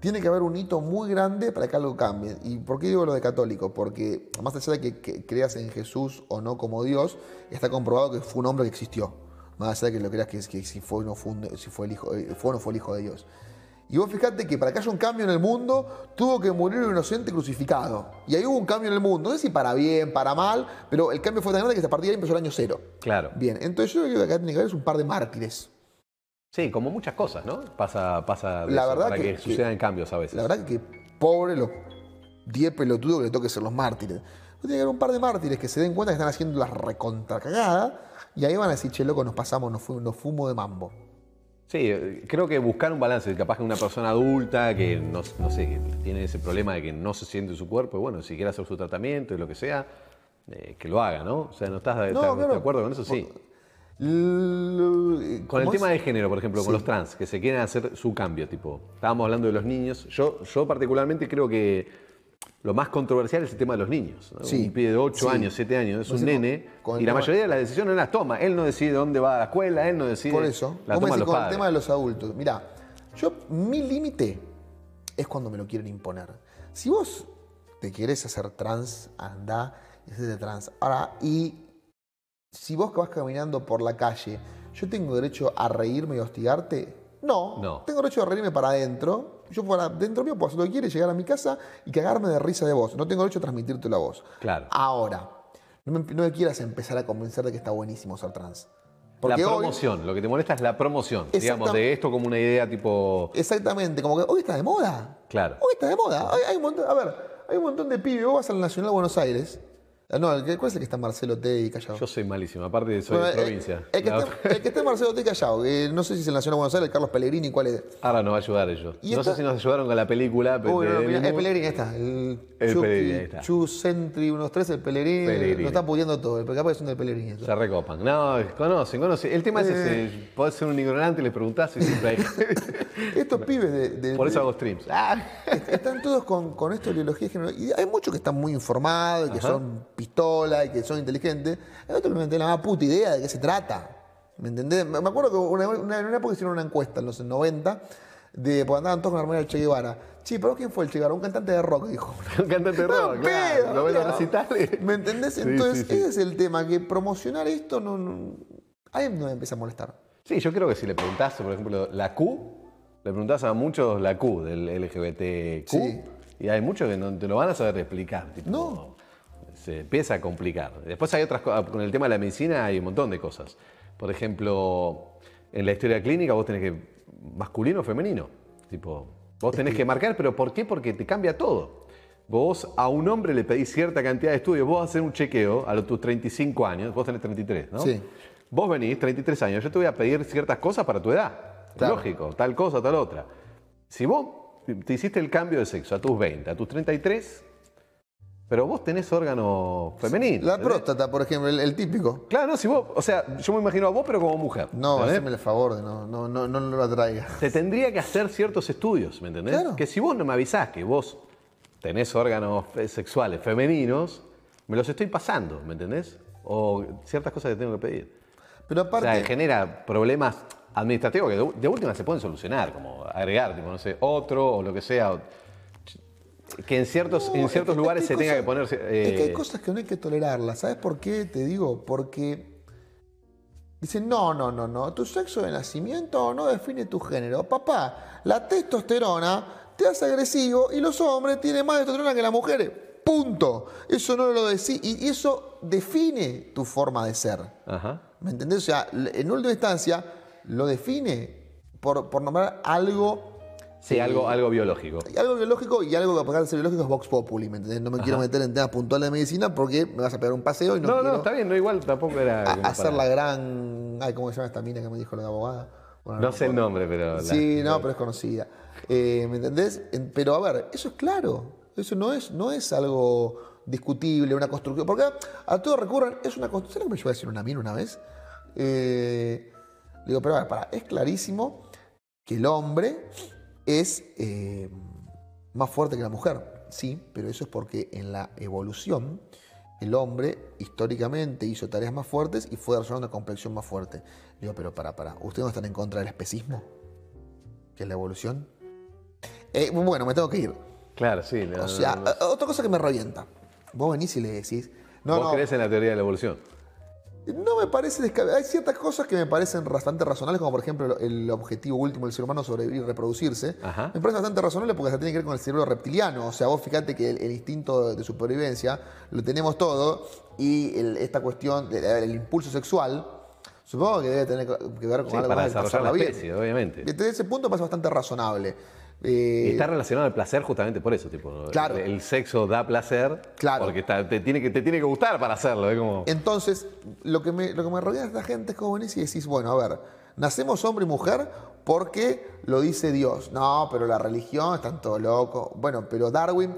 tiene que haber un hito muy grande para que algo cambie. ¿Y por qué digo lo de católico? Porque más allá de que, creas en Jesús o no como Dios, está comprobado que fue un hombre que existió. Más allá de que lo creas que, que si, fue, no fue, si fue, el hijo, eh, fue o no fue el hijo de Dios. Y vos fijate que para que haya un cambio en el mundo, tuvo que morir un inocente crucificado. Y ahí hubo un cambio en el mundo. No sé si para bien, para mal, pero el cambio fue tan grande que a partir de ahí empezó el año cero. Claro. Bien, entonces yo creo que acá tiene que haber un par de mártires. Sí, como muchas cosas, ¿no? Pasa, pasa la verdad para que, sucedan cambios a veces. La verdad que pobre los 10 pelotudos que le toque ser los mártires. Tiene que haber un par de mártires que se den cuenta que están haciendo la recontracagada y ahí van a decir, che, loco, nos pasamos, nos, nos fumo de mambo. Sí, creo que buscar un balance, capaz que una persona adulta que no, sé, que tiene ese problema de que no se siente en su cuerpo, bueno, si quiere hacer su tratamiento y lo que sea, eh, que lo haga, ¿no? O sea, ¿no estás, de acuerdo con eso? Sí. Con el tema de género, por ejemplo, con los trans, que se quieren hacer su cambio, tipo, estábamos hablando de los niños, yo, yo particularmente creo que lo más controversial es el tema de los niños. un pibe de 8 años, 7 años, es un nene, y la mayoría de las decisiones las toma. Él no decide dónde va a la escuela, él no decide. Por eso, la toma con el tema de los adultos. Mira, yo, mi límite es cuando me lo quieren imponer. Si vos te quieres hacer trans, anda y hacete trans. Ahora, y si vos que vas caminando por la calle, yo tengo derecho a reírme y hostigarte, No, No. tengo derecho de reírme para adentro. Yo para dentro mío puedo hacer lo que quiere, llegar a mi casa y cagarme de risa de vos. No tengo derecho a transmitirte la voz. Claro. Ahora, no me, no me quieras empezar a convencer de que está buenísimo ser trans. La hoy, promoción, lo que te molesta es la promoción, digamos, de esto como una idea tipo. exactamente, como que hoy está de moda. Claro. Hoy está de moda. Hay, hay un montón, a ver, hay un montón de pibes. Vos vas al Nacional de Buenos Aires. Ah, No, ¿cuál es el que está Marcelo T y Callao? Yo soy malísimo, aparte soy Bueno, de eh, provincia. El, que está, el que está en Marcelo T y Callao. eh, no sé si es el Nacional de Buenos Aires, el Carlos Pellegrini, cuál es. Ahora nos va a ayudar ellos. ¿Y No esta- sé si nos ayudaron con la película, pero. Uy, no, de- de- el Pellegrini, ahí está. El, El Chucky, Pellegrini, ahí está. Chu Sentry, unos tres, el Pellegrini. Pellegrini. Lo está pudiendo todo. El capaz es un del Pellegrini. esto. Se recopan. No, conocen, conocen. El tema es Eh. ese. Podés ser un ignorante, le preguntás y siempre hay. Estos pibes de, de- Por eso de- hago streams. Ah. están todos con, con esto de ideología de género. Y hay muchos que están muy informados, y que Ajá. son pistola y que son inteligentes. Otros que no tienen la más puta idea de qué se trata. ¿Me entendés? Me acuerdo que una, una, en una época hicieron una encuesta en los 90 de porque andaban todos con la armadura del Che Guevara. Sí, pero ¿quién fue el Che Guevara? Un cantante de rock, dijo. Un cantante de rock, No, claro. pedo, Lo claro. recitales. ¿Me entendés? Sí, Entonces, sí, sí. ese es el tema, que promocionar esto no, no- ahí no me empieza a molestar. Sí, yo creo que si le preguntás, por ejemplo, la Q, le preguntás a muchos la Q del LGBTQ, Sí. y hay muchos que no te lo van a saber explicar. tipo, No. Se empieza a complicar. Después hay otras cosas, con el tema de la medicina hay un montón de cosas. Por ejemplo, en la historia clínica vos tenés que, masculino o femenino, tipo, vos tenés que marcar, pero ¿por qué? Porque te cambia todo. Vos a un hombre le pedís cierta cantidad de estudios, vos hacer un chequeo a los tus 35 años, vos tenés 33, ¿no? Sí. Vos venís, 33 años, yo te voy a pedir ciertas cosas para tu edad. Claro. Lógico, tal cosa, tal otra. Si vos te hiciste el cambio de sexo a tus 20, a tus 33, pero vos tenés órgano femenino. La próstata, por ejemplo, el, el típico. Claro, no, si vos, o sea, yo me imagino a vos, pero como mujer. No, haceme el favor de no, no, no, no lo traigas. Te tendría que hacer ciertos estudios, ¿me entendés? Claro. Que si vos no me avisás que vos tenés órganos sexuales femeninos, me los estoy pasando, ¿me entendés? O ciertas cosas que tengo que pedir. Pero O aparte, sea, genera problemas administrativos que de, de última se pueden solucionar, como agregar, tipo, no sé, otro o lo que sea. Que en ciertos, No, en es ciertos que- lugares se tenga que eh, Es que hay cosas que no hay que tolerarlas. ¿Sabes por qué te digo? Porque dicen, no, no, no, no, tu sexo de nacimiento no define tu género. Papá, la testosterona te hace agresivo y los hombres tienen más testosterona que las mujeres. Punto. Eso no lo decís. Y y eso define tu forma de ser. Ajá. ¿Me entendés? O sea, en última instancia, lo define por, por nombrar algo Sí, algo, algo biológico. y algo biológico y algo que aparte de ser biológico es Vox Populi, ¿me entendés? No me quiero meter en temas puntuales de medicina porque me vas a pegar un paseo y no, No, no, quiero está bien, no igual tampoco era. a- hacer para- la gran... Ay, ¿cómo se llama esta mina que me dijo la abogada? Bueno, No sé el nombre, pero. la- Sí, no, pero es conocida. Eh, ¿Me entendés? En- Pero a ver, eso es claro. Eso no es, no es algo discutible, una construcción. Porque a, todo recurren, es una construcción. ¿Sabes que me llevó a decir una mina una vez? Eh, digo, pero a ver, para, es clarísimo que el hombre es eh, más fuerte que la mujer. Sí, pero eso es porque en la evolución el hombre históricamente hizo tareas más fuertes y fue desarrollando una complexión más fuerte. Digo, pero para, para, ¿ustedes no están en contra del especismo? ¿Que es la evolución? Eh, bueno, me tengo que ir. Claro, sí. no, O sea, no, no. otra cosa que me revienta. Vos venís y le decís. No, ¿Vos no, crees en la teoría de la evolución? No me parece descabellado. Hay ciertas cosas que me parecen bastante razonables, como por ejemplo el objetivo último del ser humano, sobrevivir y reproducirse. Ajá. Me parece bastante razonable porque se tiene que ver con el cerebro reptiliano. O sea, vos fíjate que el, el instinto de supervivencia lo tenemos todo y el- esta cuestión del impulso sexual, supongo que debe tener que ver con Sí, algo para más desarrollar la bien. especie, obviamente. Desde ese punto me parece bastante razonable. Eh, está relacionado al placer justamente por eso, tipo. Claro. El sexo da placer. Claro. Porque está- te, tiene que, te tiene que gustar para hacerlo. Es como. Entonces, lo que me, lo que me rodea de esta gente es como venís y decís, bueno, a ver, nacemos hombre y mujer porque lo dice Dios. No, pero la religión están todo loco. Bueno, pero Darwin,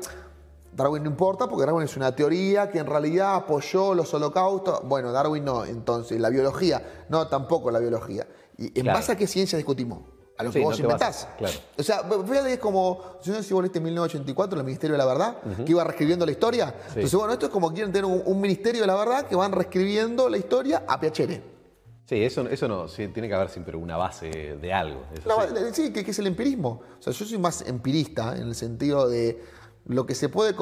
Darwin no importa porque Darwin es una teoría que en realidad apoyó los holocaustos. Bueno, Darwin no, entonces, la biología, no, tampoco la biología. ¿Y en Claro. base a qué ciencia discutimos? A lo Sí, que vos no vas a- inventás. claro. O sea, fíjate es como, yo no sé si vos leíste en 1984 el Ministerio de la Verdad, que iba reescribiendo la historia. Entonces, bueno, esto es como quieren tener un, un Ministerio de la Verdad que van reescribiendo la historia a piacere. Sí, eso, eso no. sí, tiene que haber siempre una base de algo. eso No, sí. eh, sí, que, que es el empirismo. O sea, yo soy más empirista en el sentido de lo que se puede...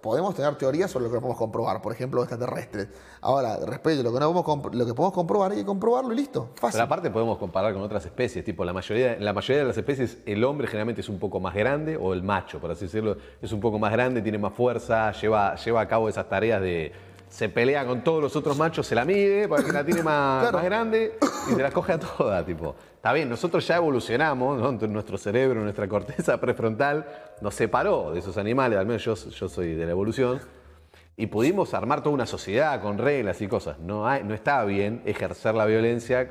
podemos tener teorías sobre lo que podemos comprobar, por ejemplo, extraterrestres. Ahora, respecto a lo que, no podemos lo que podemos comprobar, hay que comprobarlo y listo. Pero aparte podemos comparar con otras especies, tipo la mayoría, la mayoría de las especies el hombre generalmente es un poco más grande, o el macho, por así decirlo, es un poco más grande, tiene más fuerza, lleva, lleva a cabo esas tareas de... Se pelea con todos los otros machos, se la mide para que la tiene más, Claro. más grande y se la coge a toda, tipo. Está bien, nosotros ya evolucionamos, nuestro cerebro, nuestra corteza prefrontal nos separó de esos animales, al menos yo, yo soy de la evolución, y pudimos armar toda una sociedad con reglas y cosas. No, hay- no está bien ejercer la violencia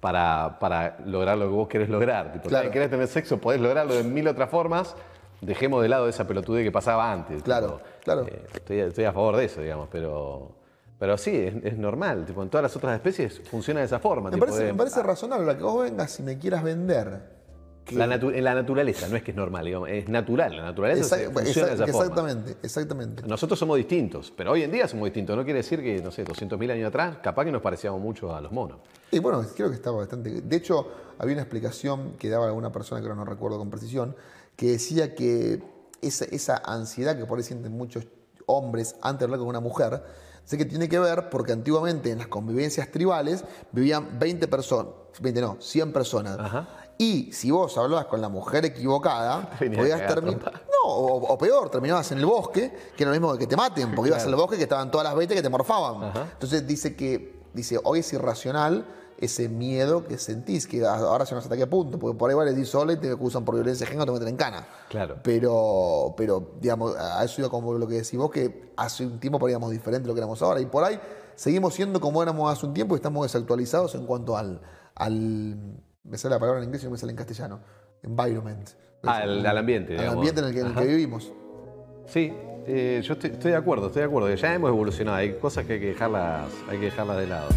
para, para lograr lo que vos querés lograr. Tipo, Claro. si querés tener sexo, podés lograrlo de mil otras formas. Dejemos de lado esa pelotudez que pasaba antes. Claro, claro. eh, estoy, estoy a favor de eso, digamos, pero, pero sí, es, es normal. Tipo, en todas las otras especies funciona de esa forma. me, tipo, parece, de- me parece razonable que vos vengas y me quieras vender. que- la natu- la naturaleza, no es que es normal, digamos, es natural. La naturaleza Exact- funciona de esa exact- forma. exactamente, exactamente. Nosotros somos distintos, pero hoy en día somos distintos. No quiere decir que, no sé, 200.000 años atrás, capaz que nos parecíamos mucho a los monos. Y bueno, creo que estaba bastante. De hecho, había una explicación que daba alguna persona que ahora no recuerdo con precisión, que decía que esa, esa ansiedad que por ahí sienten muchos hombres antes de hablar con una mujer, sé que tiene que ver porque antiguamente en las convivencias tribales vivían 20 personas, 20 no, 100 personas. Ajá. Y si vos hablabas con la mujer equivocada, Venía podías terminar. No, o, o peor, terminabas en el bosque, que era lo mismo que te maten, porque ibas Claro. al bosque que estaban todas las 20 que te morfaban. Ajá. Entonces dice que, dice, hoy es irracional ese miedo que sentís, que a- ahora se nos hasta qué punto, porque por ahí vale decís sola y te acusan por violencia de género, te meten en cana. Claro. Pero, pero, digamos, a eso iba como lo que decís vos, que hace un tiempo paríamos diferente de lo que éramos ahora. Y por ahí seguimos siendo como éramos hace un tiempo y estamos desactualizados en cuanto al. al me sale la palabra en inglés y no me sale en castellano. Environment. Ah, al- al ambiente, Al digamos. ambiente en el que, en el que vivimos. Sí, eh, yo estoy, estoy de acuerdo, estoy de acuerdo. Ya hemos evolucionado, hay cosas que hay que dejarlas, hay que dejarlas de lado.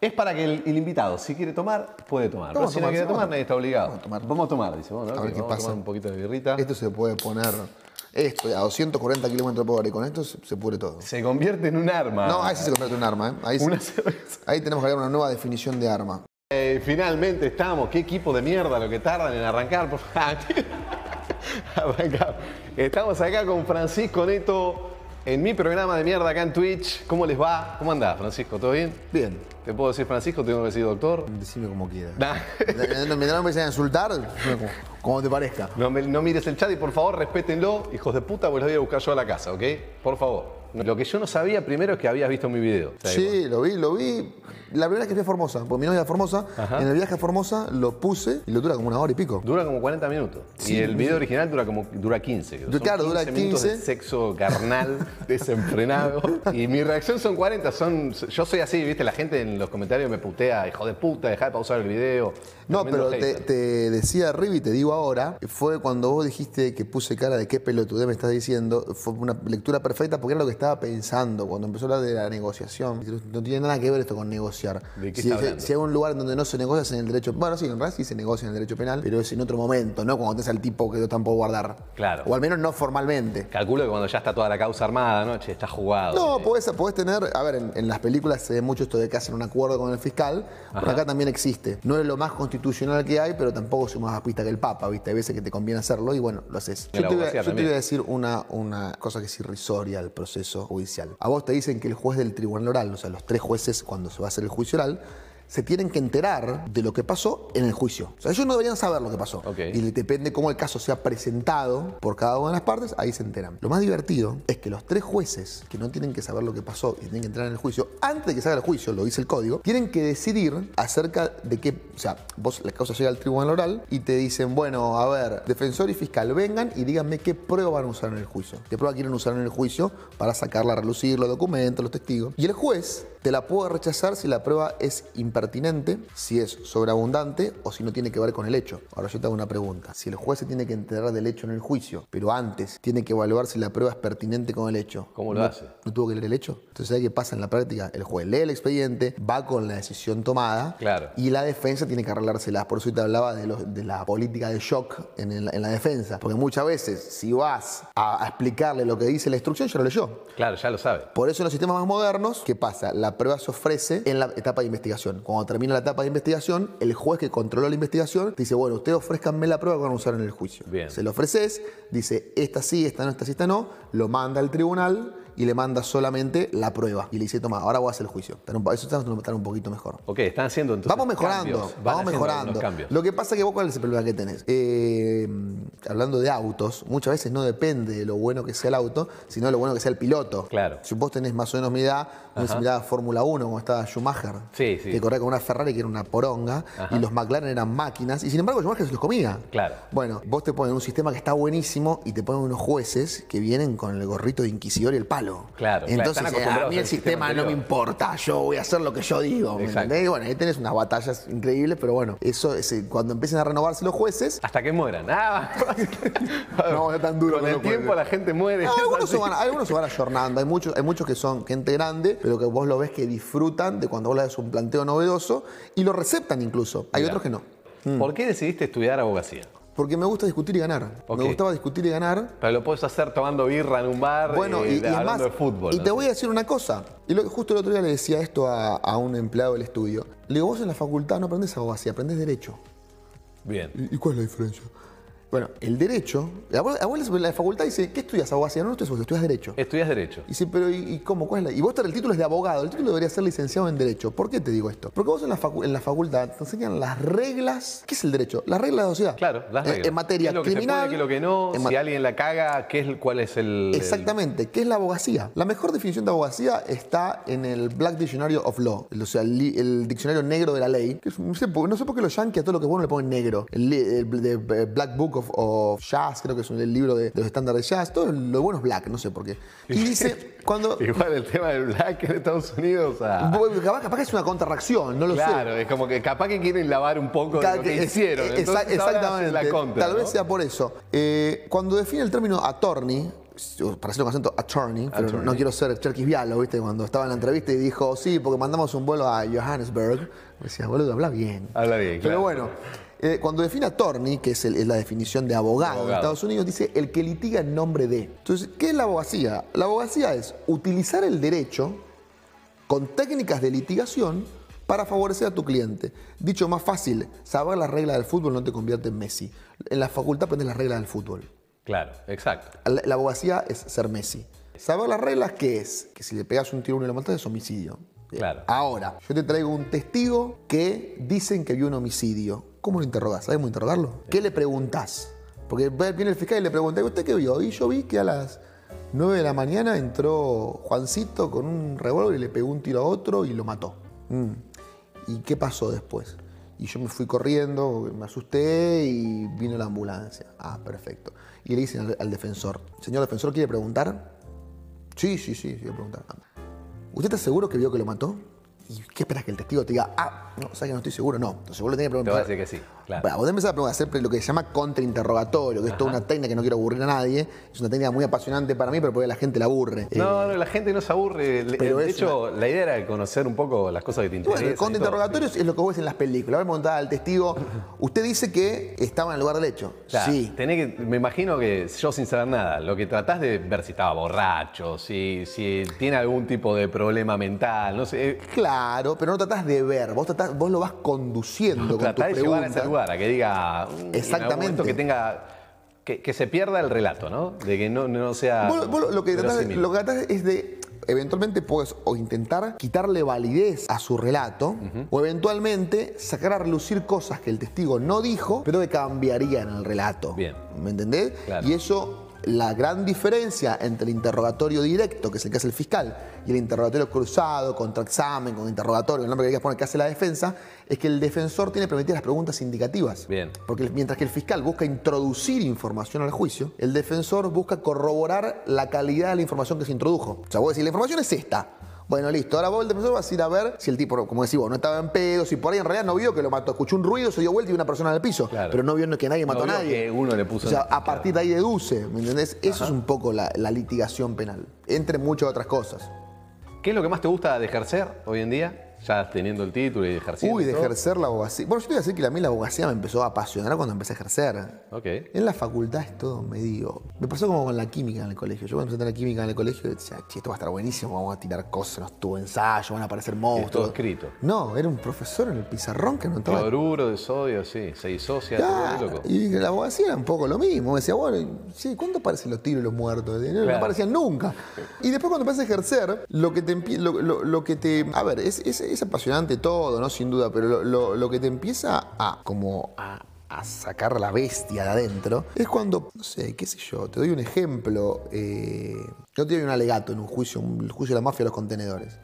Es para que el, el invitado, si quiere tomar, puede tomar. Pero Vamos a si no tomar, quiere tomar, a- nadie está obligado. vamos a tomar. Vamos a tomar, dice. Bueno, A ok, ver qué vamos pasa. tomar un poquito de birrita. Esto se puede poner. Esto a 240 kilómetros por hora y con esto se, se pudre todo. Se convierte en un arma. No, ahí sí se convierte en un arma. ¿eh? Ahí, sí- Una cerveza. ahí tenemos que agregar una nueva definición de arma. Eh, finalmente estamos. Qué equipo de mierda lo que tardan en arrancar. Por favor. Arrancamos. Estamos acá con Francisco Neto en mi programa de mierda acá en Twitch. ¿Cómo les va? ¿Cómo andás, Francisco? ¿Todo bien? Bien, ¿Te puedo decir Francisco? ¿Tengo que decir doctor? decime como quieras. Nah. Mientras no me a insultar, como, como te parezca. No, me- no mires el chat y por favor respétenlo, hijos de puta, pues los voy a buscar yo a la casa, ¿ok? Por favor. Lo que yo no sabía primero es que habías visto mi video. Sí, lo vi, lo vi. La primera vez que fui a Formosa, porque mi novia es Formosa, Ajá. en el viaje a Formosa lo puse y lo dura como una hora y pico. Dura como 40 minutos. y el video original dura como dura 15. creo. Son claro, dura minutos de 15. sexo carnal, desenfrenado. y mi reacción son 40. Son, yo soy así, ¿viste? La gente en los comentarios me putea, hijo de puta, dejá de pausar el video. No, pero te, te decía Rivi, y te digo ahora, fue cuando vos dijiste que puse cara de qué pelotudez me estás diciendo, fue una lectura perfecta porque era lo que estaba pensando cuando empezó a hablar de la negociación. No tiene nada que ver esto con negociar. ¿De qué si, está si- hablando? si hay un lugar donde no se negocia es en el derecho, bueno, sí, en realidad sí se negocia en el derecho penal, pero es en otro momento, no cuando tenés al tipo que no tampoco guardar. Claro. O al menos no formalmente. Calculo que cuando ya está toda la causa armada, ¿no? Che, está jugado. No, Eh, podés, podés tener, a ver, en, en las películas se ve mucho esto de que hacen un acuerdo con el fiscal, pero acá también existe. No es lo más constitucional que hay, pero tampoco soy más apista que el Papa, ¿viste? Hay veces que te conviene hacerlo y bueno, lo haces. Yo te, voy a, abogacía yo te también. voy a decir una, una cosa que es irrisoria al proceso A vos te dicen que el juez del tribunal oral, o sea, los tres jueces cuando se va a hacer el juicio oral, se tienen que enterar de lo que pasó en el juicio. O sea, ellos no deberían saber lo que pasó. Ok. Y depende cómo el caso sea presentado por cada una de las partes, ahí se enteran. Lo más divertido es que los tres jueces que no tienen que saber lo que pasó y tienen que entrar en el juicio, antes de que se haga el juicio, lo dice el código, tienen que decidir acerca de qué, o sea, vos la causa llega al tribunal oral y te dicen, bueno, a ver, defensor y fiscal, vengan y díganme qué prueba van a usar en el juicio. ¿Qué prueba quieren usar en el juicio para sacarla a relucir, los documentos, los testigos? Y el juez te la puede rechazar si la prueba es impertinente, si es sobreabundante o si no tiene que ver con el hecho. Ahora yo te hago una pregunta. Si el juez se tiene que enterar del hecho en el juicio, pero antes tiene que evaluar si la prueba es pertinente con el hecho. ¿Cómo lo ¿no- hace? ¿No tuvo que leer el hecho? Entonces, ¿sabes qué pasa en la práctica? El juez lee el expediente, va con la decisión tomada Claro. y la defensa tiene que arreglárselas. Por eso te hablaba de, la política de shock en, el- en la defensa. Porque muchas veces, si vas a, a explicarle lo que dice la instrucción, ya lo leyó. Claro, ya lo sabe. Por eso en los sistemas más modernos, ¿qué pasa? La prueba se ofrece en la etapa de investigación. Cuando termina la etapa de investigación, el juez que controló la investigación te dice, bueno, ustedes ofrezcanme la prueba que van a usar en el juicio. Bien. Se lo ofreces, dice, esta sí, esta no, esta sí, esta no, lo manda al tribunal y le manda solamente la prueba. Y le dice, toma, ahora voy a hacer el juicio. Pero Eso está un poquito mejor. Ok, están haciendo entonces Vamos mejorando, cambios, vamos mejorando. Lo que pasa es que vos, ¿cuál es el problema que tenés? Eh, hablando de autos, muchas veces no depende de lo bueno que sea el auto, sino de lo bueno que sea el piloto. Claro. Si vos tenés más o menos mi edad, muy similar a Fórmula 1, como estaba Schumacher, Sí, sí. que corría con una Ferrari que era una poronga, y los McLaren eran máquinas, y sin embargo Schumacher se los comía. Claro. Bueno, vos te ponen un sistema que está buenísimo y te ponen unos jueces que vienen con el gorrito de inquisidor y el palo. Claro, claro, Entonces, están eh, a mí el sistema no me importa, yo voy a hacer lo que yo digo. ¿me Exacto. entendés? Y bueno, ahí tenés unas batallas increíbles, pero bueno, eso es, eh, cuando empiecen a renovarse los jueces, Hasta que mueran. Ah, No, no es tan duro Con el tiempo la gente muere. Es algunos, se van, algunos se van ayornando, hay muchos, hay muchos que son gente grande, pero que vos lo ves que disfrutan de cuando vos le das un planteo novedoso y lo receptan incluso. Hay Mirá. otros que no. ¿Por qué decidiste estudiar abogacía? Porque me gusta discutir y ganar. Me gustaba discutir y ganar. Pero lo puedes hacer tomando birra en un bar, Bueno, y, y es hablando de fútbol. y no te voy a decir una cosa. Y lo- justo el otro día le decía esto a, a un empleado del estudio. Le digo, vos en la facultad no aprendés abogacía, aprendés derecho. Bien. ¿Y, y cuál es la diferencia? Bueno, el derecho, a vos, a vos en la facultad dice, ¿qué estudias abogacía? No, no estudias estudias derecho. Estudias Derecho. Y dice, pero ¿y, cómo? ¿Cuál es la? Y vos el título es de abogado, el título debería ser licenciado en Derecho. ¿Por qué te digo esto? Porque vos en la, facu- en la facultad te enseñan las reglas. ¿Qué es el derecho? Las reglas de la sociedad. Claro, las Eh, reglas. En materia ¿Qué es lo que criminal. se puede, qué es lo que no? Si alguien la caga, ¿qué es, ¿cuál es el...? el- Exactamente, ¿qué es la abogacía? La mejor definición de abogacía está en el Black Dictionary of Law, o sea, el, el diccionario negro de la ley. que es- no, sé, por- no sé por qué los yankees a todo lo que es bueno le ponen negro. El, el de- eh, Black Book of, of Jazz, creo que es el libro de, de los estándares de jazz, todo lo bueno es black, no sé por qué. Y dice, cuando... Igual el tema del black en Estados Unidos, ah, Capaz, capaz que es una contrarreacción, no lo sé. claro, es como que capaz que quieren lavar un poco de lo que que- hicieron. exa- Entonces exactamente. la contra, Tal vez sea por eso. Eh, cuando define el término attorney, para hacerlo con acento attorney, pero no quiero ser Cherkis Vialo, ¿viste? Cuando estaba en la entrevista y dijo, sí, porque mandamos un vuelo a Johannesburg. Me decía, boludo, habla bien. Habla bien, Pero claro. bueno, eh, cuando define attorney, que es, el- es la definición de abogado, en Abogado. Estados Unidos, dice el que litiga en nombre de. Entonces, ¿qué es la abogacía? La abogacía es utilizar el derecho con técnicas de litigación para favorecer a tu cliente. Dicho más fácil, saber las reglas del fútbol no te convierte en Messi. En la facultad aprendes las reglas del fútbol. Claro, exacto. La, la abogacía es ser Messi. Saber las reglas, ¿qué es? Que si le pegas un tiro a uno y lo matas es homicidio. Ahora, yo te traigo un testigo que dicen que vio un homicidio. ¿Cómo lo interrogás? ¿Sabes cómo interrogarlo? ¿Qué le preguntás? Porque viene el fiscal y le pregunta, ¿y usted qué vio? Y yo vi que a las 9 de la mañana entró Juancito con un revólver y le pegó un tiro a otro y lo mató. Mm. ¿Y qué pasó después? Y yo me fui corriendo, me asusté y vino la ambulancia. Ah, perfecto. Y le dicen al, defensor, señor defensor, ¿quiere preguntar? Sí, sí, sí, quiero preguntar. ¿Usted está seguro que vio que lo mató? ¿Y qué esperas que el testigo te diga? Ah, no, ¿sabes que no estoy seguro? No, entonces vos le tenés que Te preguntar. voy a decir que sí, claro. Bueno, vos empezás a preguntar, hacer lo que se llama contrainterrogatorio, que es toda una técnica que no quiero aburrir a nadie. Es una técnica muy apasionante para mí, pero porque la gente la aburre. Eh, No, no, la gente no se aburre. Pero de hecho, la idea era conocer un poco las cosas que te interesan. Bueno, el contrainterrogatorio es lo que vos ves en las películas. Vos preguntás al testigo, usted dice que estaba en el lugar del hecho. Sí. tenés que, me imagino que yo sin saber nada, lo que tratás de ver si estaba borracho, si, si tiene algún tipo de problema mental, no sé. eh, Claro, pero no tratás de ver, vos, tratás- vos lo vas conduciendo con tus de llevar a ese lugar, a que diga. mm, Exactamente. que tenga. Que, que se pierda el relato, ¿no? De que no, no sea. Vos, vos lo, que tratás, de- verosímil. lo que tratás es de, eventualmente puedes o intentar quitarle validez a su relato, o eventualmente sacar a relucir cosas que el testigo no dijo, pero que cambiarían el relato. Bien. ¿Me entendés? Claro. Y eso, la gran diferencia entre el interrogatorio directo, que es el que hace el fiscal, y el interrogatorio cruzado, contra examen, con interrogatorio, el nombre que quieras poner que hace la defensa, es que el defensor tiene permitidas las preguntas indicativas. Bien. Porque mientras que el fiscal busca introducir información al juicio, el defensor busca corroborar la calidad de la información que se introdujo. O sea, vos decís, la información es esta. Bueno, listo. Ahora vos, el defensor, vas a ir a ver si el tipo, como decís vos, no estaba en pedo, si por ahí en realidad no vio que lo mató. Escuchó un ruido, se dio vuelta y vio una persona en el piso. Claro. Pero no vio que nadie mató vio a nadie. que uno le puso O sea, a partir de ahí deduce, ¿me entendés? Eso es un poco la, la litigación penal. Entre muchas otras cosas. ¿Qué es lo que más te gusta de ejercer hoy en día? Ya teniendo el título y ejerciendo. Uy, de todo. ejercer la abogacía. Bueno, yo te voy a decir que a mí la abogacía me empezó a apasionar cuando empecé a ejercer. Ok. En la facultad es todo medio. Me pasó como con la química en el colegio. Yo cuando empecé a tener química en el colegio decía, che, esto va a estar buenísimo, vamos a tirar cosas, tuvo ensayo, van a aparecer monstruos. todo escrito. No, era un profesor en el pizarrón que no estaba. Cloruro de sodio, sí, se disocia, todo Claro, loco. y la abogacía era un poco lo mismo. Me decía, bueno, sí, ¿cuándo aparecen los tiros y los muertos? No, no Claro. aparecían nunca. Y después cuando empiezas a ejercer, lo que te empie- lo, lo- lo que te. A ver, es, es- es apasionante todo, ¿no? Sin duda, pero lo, que te empieza a como a, sacar la bestia de adentro es cuando, no sé, qué sé yo, te doy un ejemplo. Eh, yo te doy un alegato en un juicio, un el juicio de la mafia de los contenedores.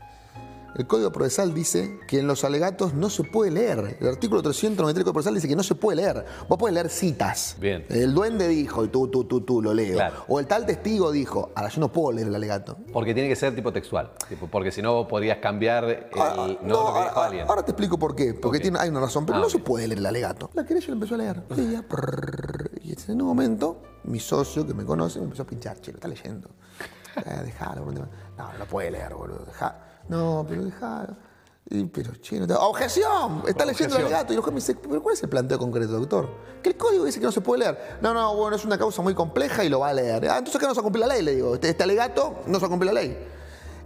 El Código Procesal dice que en los alegatos no se puede leer. El artículo 393 del Código Procesal dice que no se puede leer. Vos podés leer citas. Bien. El duende dijo y tú, tú, tú, tú, lo leo. Claro. O el tal testigo dijo. Ahora, yo no puedo leer el alegato. Porque tiene que ser tipo textual. tipo, porque si no podrías cambiar el, Ah, no, lo que dijo alguien. ahora te explico por qué. Porque tiene, hay una razón, pero Ah, no se puede leer el alegato. La querella lo empezó a leer. Prrr, y en un momento, mi socio que me conoce me empezó a pinchar. Che, lo está leyendo. Eh, dejalo. No, no lo puede leer, boludo. Dejá. No, pero dejalo. Y, pero, che, no te- ¡Objeción! Está leyendo el alegato. Y el juez me dice, ¿pero cuál es el planteo concreto, doctor? Que el código dice que no se puede leer. No, no, bueno, es una causa muy compleja y lo va a leer. Ah, entonces que no se cumple la ley, le digo. Este, este alegato no se cumple la ley.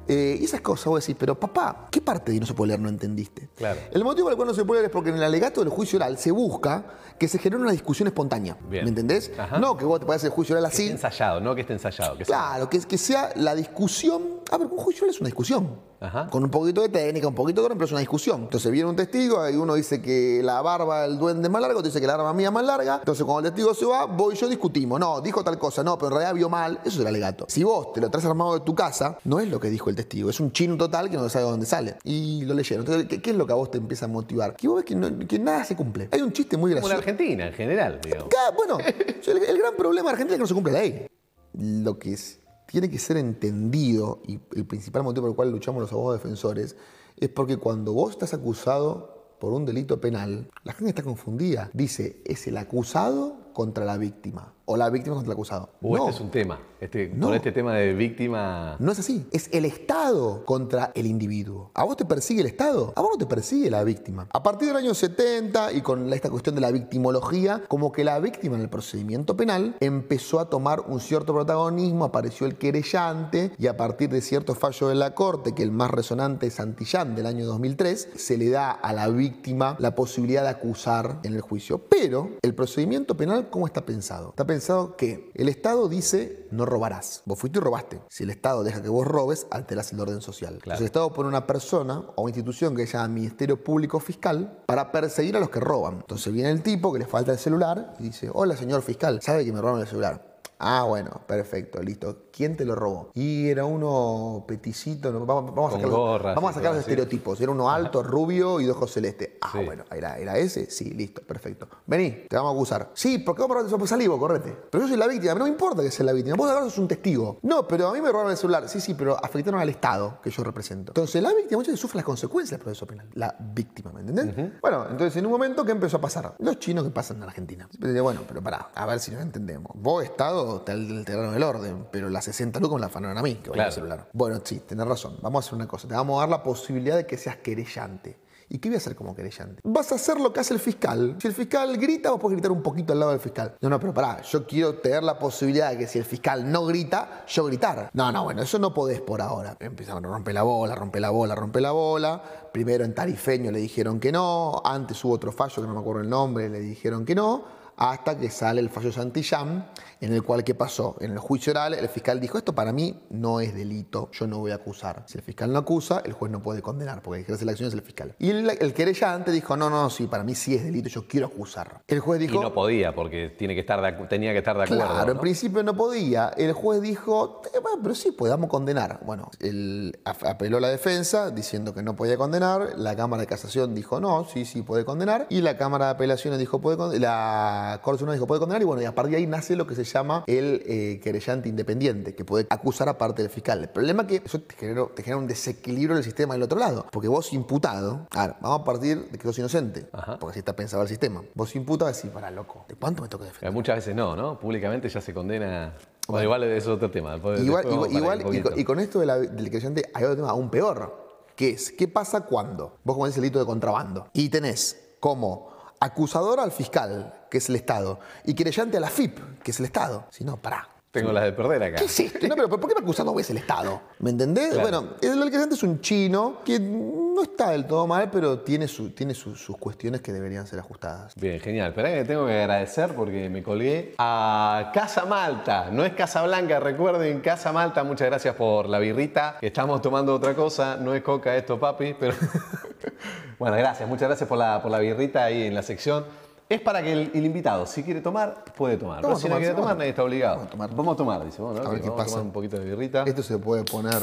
Eh, y esas cosas, vos decís, pero papá, ¿qué parte de no se puede leer no entendiste? Claro. El motivo por el cual no se puede leer es porque en el alegato del juicio oral se busca que se genere una discusión espontánea. Bien. ¿Me entendés? Ajá. No que vos te parece el juicio oral Que esté así. ensayado, no que esté ensayado. Que sea- Claro, que, que sea la discusión. A ver, un juicio oral es una discusión. Ajá. Con un poquito de técnica, un poquito de pero es una discusión. Entonces viene un testigo y uno dice que la barba del duende es más larga, otro dice que la barba mía es más larga. Entonces cuando el testigo se va, vos y yo discutimos. No, dijo tal cosa, no, pero en realidad vio mal. Eso es el alegato. Si vos te lo traes armado de tu casa, no es lo que dijo el testigo. Es un chino total que no sabe de dónde sale. Y lo leyeron. Entonces, ¿qué, qué es lo que a vos te empieza a motivar? Que vos ves que, no- que nada se cumple. Hay un chiste muy Como gracioso. Argentina, en general, digamos. Bueno, el, el gran problema de Argentina es que no se cumple la ley. Lo que es- tiene que ser entendido, y el principal motivo por el cual luchamos los abogados defensores, es porque cuando vos estás acusado por un delito penal, la gente está confundida. Dice, es el acusado contra la víctima, o la víctima contra el acusado. Uh, no, este es un tema. Este, No. Con este tema de víctima. no es así. Es el Estado contra el individuo. ¿A vos te persigue el Estado? A vos no te persigue la víctima. A partir del año 70 y con esta cuestión de la victimología, como que la víctima en el procedimiento penal empezó a tomar un cierto protagonismo, apareció el querellante y a partir de cierto fallo de la Corte, que el más resonante es Santillán del año 2003, se le da a la víctima la posibilidad de acusar en el juicio. Pero el procedimiento penal, ¿cómo está pensado? Está pensado que el Estado dice no robarás. Vos fuiste y robaste. Si el Estado deja que vos robes, alterás el orden social. Entonces el Estado pone una persona o institución que se llama Ministerio Público Fiscal para perseguir a los que roban. Entonces viene el tipo que le falta el celular y dice, hola señor fiscal, ¿sabe que me robaron el celular? Ah, bueno, perfecto, listo. ¿Quién te lo robó? Y era uno peticito, no, vamos, vamos a sacar, los- vamos a sacar estereotipos. Era uno alto, rubio y de ojos celeste. Ah, Sí. bueno, era, era ese. Sí, listo, perfecto. Vení, te vamos a acusar. Sí, porque vos me robaste salí vos, correte. Pero yo soy la víctima, no me importa que sea la víctima. Vos acá sos un testigo. No, pero a mí me robaron el celular. Sí, sí, pero afectaron al Estado que yo represento. Entonces la víctima muchas veces sufre las consecuencias del proceso penal. La víctima, ¿me entendés? Bueno, entonces en un momento, ¿qué empezó a pasar? Los chinos que pasan en Argentina. Bueno, pero pará, a ver si nos entendemos. Vos, Estado, te alteraron el orden, pero las 60 lucas me las afanaron a mí, que valía el Claro. celular. Bueno, sí, tenés razón. Vamos a hacer una cosa. Te vamos a dar la posibilidad de que seas querellante. ¿Y qué voy a hacer como querellante? Vas a hacer lo que hace el fiscal. Si el fiscal grita, vos podés gritar un poquito al lado del fiscal. No, no, pero pará, yo quiero tener la posibilidad de que si el fiscal no grita, yo gritar. No, no, bueno, eso no podés por ahora. Empezaron a romper la bola, romper la bola, romper la bola. Primero en Tarifeño le dijeron que no. Antes hubo otro fallo que no me acuerdo el nombre, le dijeron que no hasta que sale el fallo Santillán, en el cual, ¿qué pasó? En el juicio oral, el fiscal dijo, esto para mí no es delito, yo no voy a acusar. Si el fiscal no acusa, el juez no puede condenar, porque el que ejerce la acción es el fiscal. Y el, el querellante dijo, no, no, sí, para mí sí es delito, yo quiero acusar. El juez Y dijo... no podía, porque tiene que estar de tenía que estar de acuerdo. Claro, en ¿no? principio no podía. El juez dijo, "Eh, bueno, pero sí, podamos condenar. Bueno, él ap- apeló la defensa diciendo que no podía condenar. La Cámara de Casación dijo, no, sí, sí, puede condenar. Y la Cámara de Apelaciones dijo, puede condenar. La Corte Suprema dijo, puede condenar. Y bueno, y a partir de ahí nace lo que se llama el eh, querellante independiente, que puede acusar aparte del fiscal. El problema es que eso te genera, te genera un desequilibrio en el sistema del otro lado. Porque vos imputado, a ver, vamos a partir de que sos inocente. Ajá. Porque así está pensado el sistema. Vos imputado decís, para loco, ¿de cuánto me toca defender? Eh, Muchas veces no, ¿no? Públicamente ya se condena. Bueno, igual es otro tema. después- Igual, después igual, y, con, poquito. y con esto de la, del creyente hay otro tema aún peor, que es, ¿qué pasa cuando vos cometés el delito de contrabando? Y tenés como acusador al fiscal, que es el Estado, y querellante a la FIP, que es el Estado. Si no, pará. Tengo las de perder acá. ¿Qué es esto? No, pero ¿por qué me acusan dos veces el Estado? ¿Me entendés? Claro. Bueno, el querellante es un chino que no está del todo mal, pero tiene, su- tiene su- sus cuestiones que deberían ser ajustadas. Bien, genial. Esperá que tengo que agradecer porque me colgué a Casa Malta. No es Casa Blanca, recuerden, Casa Malta. Muchas gracias por la birrita. Estamos tomando otra cosa. No es coca esto, papi, pero... bueno, gracias. Muchas gracias por la, por la birrita ahí en la sección. Es para que el, el invitado, si quiere tomar, puede tomar. Pero a si no quiere tomar, a- nadie está obligado. vamos a tomar. Vamos a tomar, dice. Bueno, A ver qué vamos pasa. tomar un poquito de birrita. Esto se puede poner,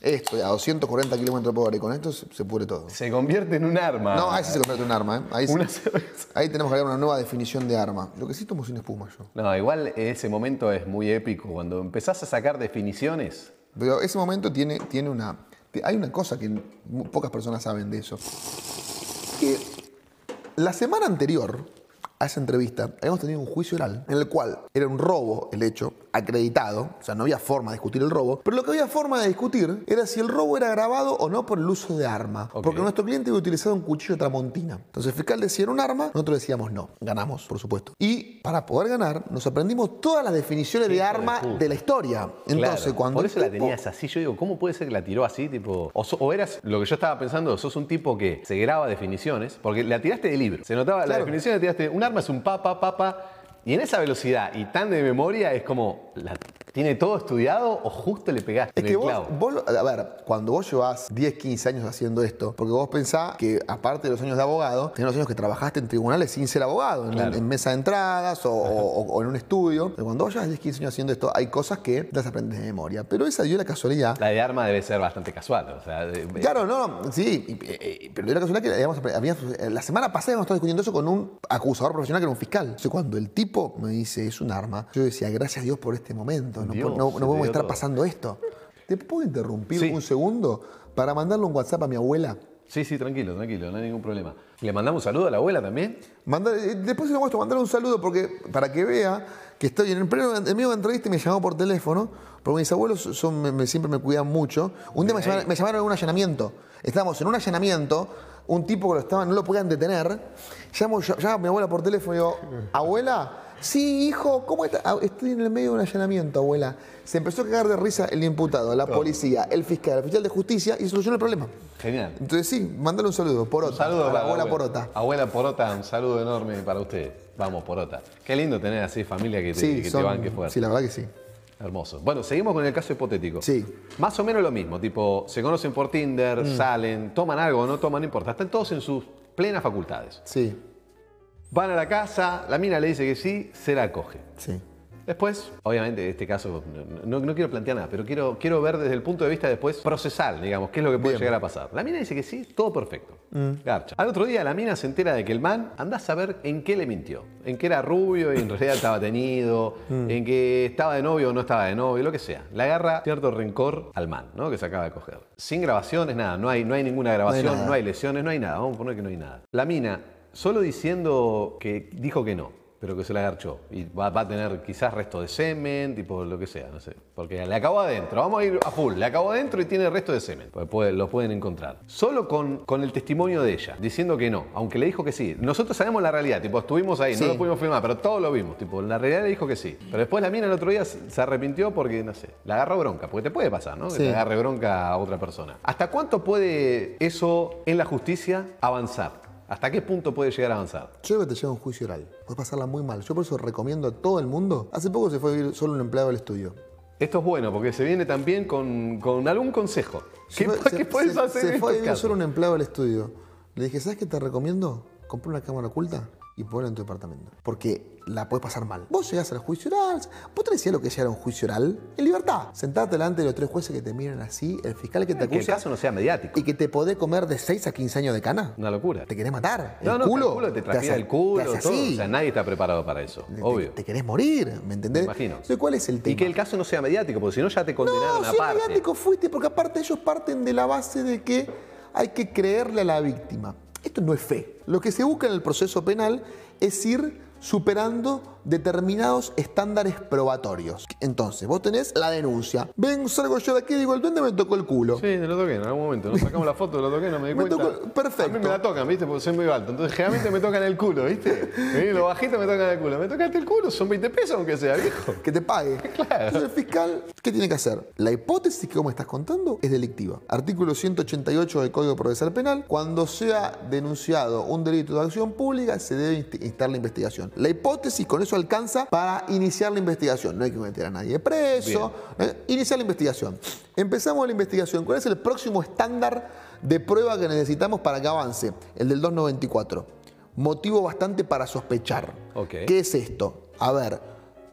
esto a 240 kilómetros por hora y con esto se, se pudre todo. Se convierte en un arma. No, ahí sí se convierte en un arma, ¿eh? Ahí, sí- Una cerveza. ahí tenemos que dar una nueva definición de arma. Lo que sí tomo sin espuma yo. No, igual ese momento es muy épico. Cuando empezás a sacar definiciones, Pero ese momento tiene, tiene una. Hay una cosa que pocas personas saben de eso. Que la semana anterior a esa entrevista habíamos tenido un juicio oral en el cual era un robo el hecho, acreditado, o sea, no había forma de discutir el robo, pero lo que había forma de discutir era si el robo era agravado o no por el uso de arma. Porque nuestro cliente había utilizado un cuchillo tramontina. Entonces el fiscal decía era un arma, nosotros decíamos no. Ganamos, por supuesto. Y para poder ganar, nos aprendimos todas las definiciones de de arma de la historia. Entonces, Claro, cuando Por eso la tenías así. Yo digo, ¿cómo puede ser que la tiró así? Tipo, o, so- o eras, lo que yo estaba pensando, sos un tipo que se graba definiciones, porque la tiraste de libro. Se notaba la Claro. definición, la tiraste, un es un pa, pa. Y en esa velocidad y tan de memoria es como, la- ¿tiene todo estudiado o justo le pegaste Es en que el vos, clavo? vos a ver, cuando vos llevas 10, 15 años haciendo esto, porque vos pensás que aparte de los años de abogado, tenés los años que trabajaste en tribunales sin ser abogado, en, Claro. en mesa de entradas o, o- o en un estudio. Pero cuando vos llevas 10, 15 años haciendo esto, hay cosas que las aprendes de memoria. Pero esa dio la casualidad. La de arma debe ser bastante casual. O sea, de- Claro, no, no, sí, pero dio la casualidad que habíamos, habíamos- la semana pasada habíamos estado discutiendo eso con un acusador profesional que era un fiscal. Entonces, cuando el tipo me dice es un arma, yo decía, gracias a Dios por este momento, no, Dios, no- podemos estar todo. pasando esto. ¿Te puedo interrumpir Sí. un segundo para mandarle un WhatsApp a mi abuela? Sí, sí, tranquilo, tranquilo, no hay ningún problema. ¿Le mandamos un saludo a la abuela también? Mandar- eh, después se lo muestro, mandarle un saludo porque, para que vea que estoy en el pleno, en medio de entrevista y me llamó por teléfono, porque mis abuelos son, me- me- siempre me cuidan mucho. Un día me llamaron, me llamaron a un allanamiento. Estábamos en un allanamiento, un tipo que lo estaba, no lo podían detener. Llamo, llamo a mi abuela por teléfono y digo, abuela, sí, hijo, ¿cómo estás? "Ah, Estoy en el medio de un allanamiento, abuela. Se empezó a cagar de risa el imputado, la policía, el fiscal, el oficial de justicia y solucionó el problema. Genial. Entonces sí, mándale un saludo, Porota, Un saludo a la para abuela Porota. Abuela Porota, un saludo enorme para usted. Vamos, Porota. Qué lindo tener así familia que te, Sí, que son- te banque fuerte. sí, la verdad que sí. Hermoso. Bueno, seguimos con el caso hipotético. Sí. Más o menos lo mismo, tipo, se conocen por Tinder, Mm. salen, toman algo o no toman, no importa. Están todos en sus plenas facultades. Sí, Van a la casa, la mina le dice que sí, se la coge. sí. Después, obviamente, en este caso, no, no quiero plantear nada, pero quiero, quiero ver desde el punto de vista después procesal, digamos, qué es lo que puede Bien. llegar a pasar. La mina dice que sí, todo perfecto. Garcha. Al otro día la mina se entera de que el man anda a saber en qué le mintió. En que era rubio y en realidad estaba tenido, en que estaba de novio o no estaba de novio, lo que sea. Le agarra cierto rencor al man, ¿no? Que se acaba de coger. Sin grabaciones, nada, no hay, no hay ninguna grabación, nada. no hay lesiones, no hay nada. Vamos a poner que no hay nada. La mina, solo diciendo que dijo que no, pero que se la agarchó. Y va, va a tener quizás resto de semen, tipo lo que sea, no sé. Porque le acabó adentro, vamos a ir a full, le acabó adentro y tiene resto de semen. Pues puede- lo pueden encontrar. Solo con, con el testimonio de ella, diciendo que no, aunque le dijo que sí. Nosotros sabemos la realidad, tipo, estuvimos ahí, Sí. no lo pudimos filmar, pero todos lo vimos. Tipo, la realidad le dijo que sí. Pero después la mina el otro día se arrepintió porque, no sé, la agarró bronca. Porque te puede pasar, ¿no? Que Sí. te agarre bronca a otra persona. ¿Hasta cuánto puede eso en la justicia avanzar? ¿Hasta qué punto puede llegar a avanzar? Yo creo que te lleva un juicio oral. Puedes pasarla muy mal. Yo por eso recomiendo a todo el mundo. Hace poco se fue a vivir solo un empleado del estudio. Esto es bueno porque se viene también con, con algún consejo. Se ¿Qué, fue- qué se- puedes se- hacer Se en fue a vivir casos? solo un empleado del estudio. Le dije, ¿sabes qué te recomiendo? Compra una cámara oculta y ponla en tu departamento. Porque la puedes pasar mal. Vos llegás al juicio oral. ¿Vos te decías lo que era un juicio oral? En libertad. Sentarte delante de los tres jueces que te miran así, el fiscal que te Que el acusa caso no sea mediático. y que te podés comer de 6 a 15 años de cana. Una locura. ¿Te querés matar? No, ¿El no, culo? el culo te hace- transpira el culo, te hace todo. así. O sea, nadie está preparado para eso, Te- obvio. Te, querés morir, ¿me entendés? Me imagino. Entonces, ¿cuál es el tema? Y que el caso no sea mediático, porque si no ya te condenaron No, si es aparte. mediático fuiste, porque aparte ellos parten de la base de que hay que creerle a la víctima. Esto no es fe. Lo que se busca en el proceso penal es ir superando determinados estándares probatorios. Entonces, vos tenés la denuncia. Ven, salgo yo de aquí y digo, el duende me tocó el culo. Sí, me lo toqué en algún momento. Nos sacamos la foto, lo toqué, no me di Me cuenta. tocó- perfecto. A mí me la tocan, ¿viste? Porque soy muy alto. Entonces, generalmente me tocan el culo, ¿viste? Los bajitos me tocan el culo. Me tocaste el culo, son 20 pesos aunque sea, viejo. que te pague. Entonces el fiscal, ¿qué tiene que hacer? La hipótesis que vos me estás contando es delictiva. Artículo 188 del Código Procesal Penal. Cuando sea denunciado un delito de acción pública, se debe inst- instar la investigación. La hipótesis con eso alcanza para iniciar la investigación. No hay que meter a nadie preso. ¿eh? Iniciar la investigación. Empezamos la investigación. ¿Cuál es el próximo estándar de prueba que necesitamos para que avance? El del 294. Motivo bastante para sospechar. ¿Qué es esto? A ver,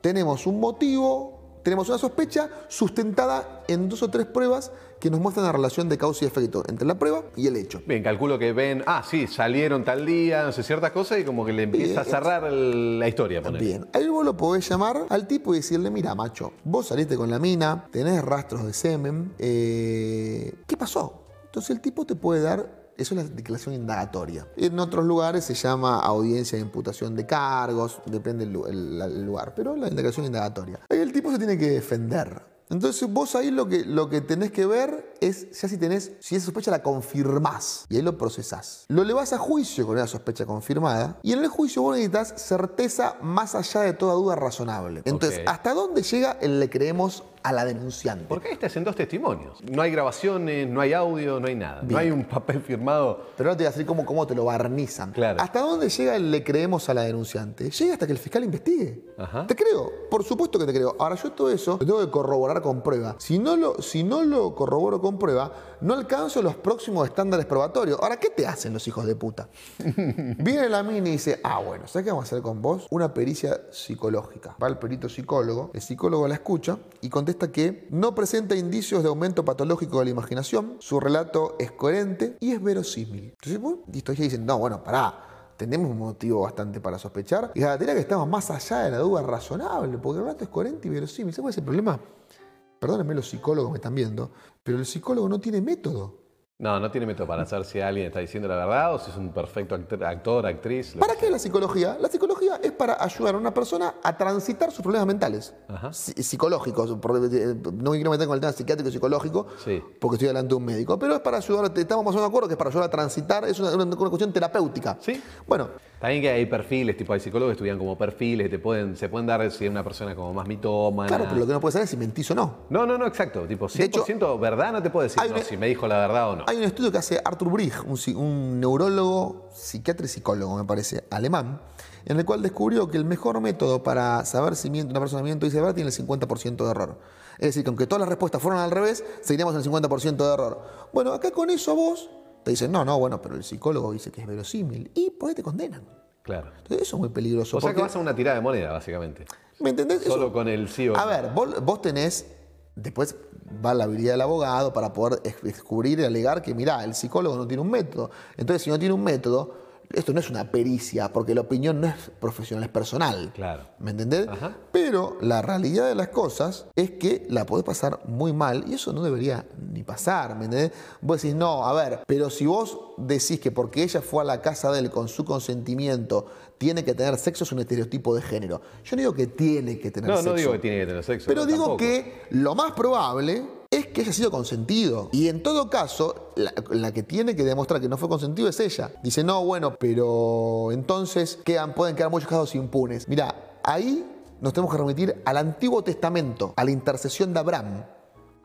tenemos un motivo, tenemos una sospecha sustentada en dos o tres pruebas que nos muestran la relación de causa y efecto entre la prueba y el hecho. Bien, calculo que ven, ah, sí, salieron tal día, no sé, ciertas cosas y como que le empieza a cerrar el- la historia, poner. Bien, ahí vos lo podés llamar al tipo y decirle, mira, macho, vos saliste con la mina, tenés rastros de semen, eh, ¿qué pasó? Entonces el tipo te puede dar, es la declaración indagatoria. En otros lugares se llama audiencia de imputación de cargos, depende el, lu- el- el lugar, pero la declaración indagatoria. Ahí el tipo se tiene que defender. Entonces vos ahí lo que, lo que tenés que ver es ya si tenés, si esa sospecha la confirmás y ahí lo procesás. Lo levás a juicio con una sospecha confirmada y en el juicio vos necesitas certeza más allá de toda duda razonable. Entonces. ¿hasta dónde llega el le creemos a la denunciante? Porque ahí estás en dos testimonios. No hay grabaciones, no hay audio, no hay nada. No hay un papel firmado. Pero no te voy a decir cómo, cómo te lo barnizan. Claro. ¿Hasta dónde llega el le creemos a la denunciante? Llega hasta que el fiscal investigue. Ajá. Te creo, por supuesto que te creo. Ahora yo todo eso lo tengo que corroborar con prueba. Si no lo, si no lo corroboro con prueba, no alcanzo los próximos estándares probatorios. Ahora, ¿qué te hacen los hijos de puta? Viene la mina y dice, ah, bueno, ¿sabes qué vamos a hacer con vos? Una pericia psicológica. Va el perito psicólogo, el psicólogo la escucha y contesta que no presenta indicios de aumento patológico de la imaginación, su relato es coherente y es verosímil. Entonces, vos, listo, ella dice, no, bueno, pará. Tenemos un motivo bastante para sospechar. Y la teoría que estamos más allá de la duda razonable, porque el relato es coherente y verosímil. ¿Sabes cuál es el problema? Perdónenme los psicólogos me están viendo, pero el psicólogo no tiene método. No, no tiene método para saber si alguien está diciendo la verdad o si es un perfecto actor, actriz. ¿Para qué la psicología? La psicología es para ayudar a una persona a transitar sus problemas mentales, psicológicos. eh, No me quiero meter con el tema psiquiátrico y psicológico, Sí. porque estoy delante de un médico, pero es para ayudar, estamos más o menos de acuerdo que es para ayudar a transitar, es una, una- una cuestión terapéutica. Sí. Bueno, También que hay perfiles, tipo hay psicólogos que estudian como perfiles, te pueden, se pueden dar si es una persona como más mitómana. claro, pero lo que no puede saber es si mentís o no. No, no, no, exacto. Tipo, De hecho, 100% verdad no te puedo decir no, si me dijo la verdad o no. Hay un estudio que hace Arthur Brigg, un, un neurólogo, psiquiatra y psicólogo, me parece, alemán, en el cual descubrió que el mejor método para saber si miente una persona miente o dice verdad tiene el 50% de error. Es decir, que aunque todas las respuestas fueran al revés, seguiríamos en el 50% de error. Bueno, acá con eso vos te dicen, no, no, bueno, pero el psicólogo dice que es verosímil. Y por ahí te condenan. Claro. Entonces eso es muy peligroso. O sea que porque- vas a una tirada de moneda, básicamente. ¿Me entendés? Eso- Solo con el sí o a no. ver, vos, vos tenés, después va la habilidad del abogado para poder descubrir y alegar que, mirá, el psicólogo no tiene un método. Entonces, si no tiene un método, esto no es una pericia, porque la opinión no es profesional, es personal. Claro. ¿Me entendés? Ajá. Pero la realidad de las cosas es que la podés pasar muy mal y eso no debería ni pasar, ¿me entendés? Vos decís, no, a ver, pero si vos decís que porque ella fue a la casa de él con su consentimiento tiene que tener sexo, es un estereotipo de género. Yo no digo que tiene que tener No, sexo. no digo que tiene que tener sexo. Pero no, digo tampoco. que lo más probable es que haya sido consentido. Y en todo caso, la, que tiene que demostrar que no fue consentido es ella. Dice, no, bueno, pero entonces quedan, pueden quedar muchos casos impunes. Mira, ahí nos tenemos que remitir al Antiguo Testamento, a la intercesión de Abraham,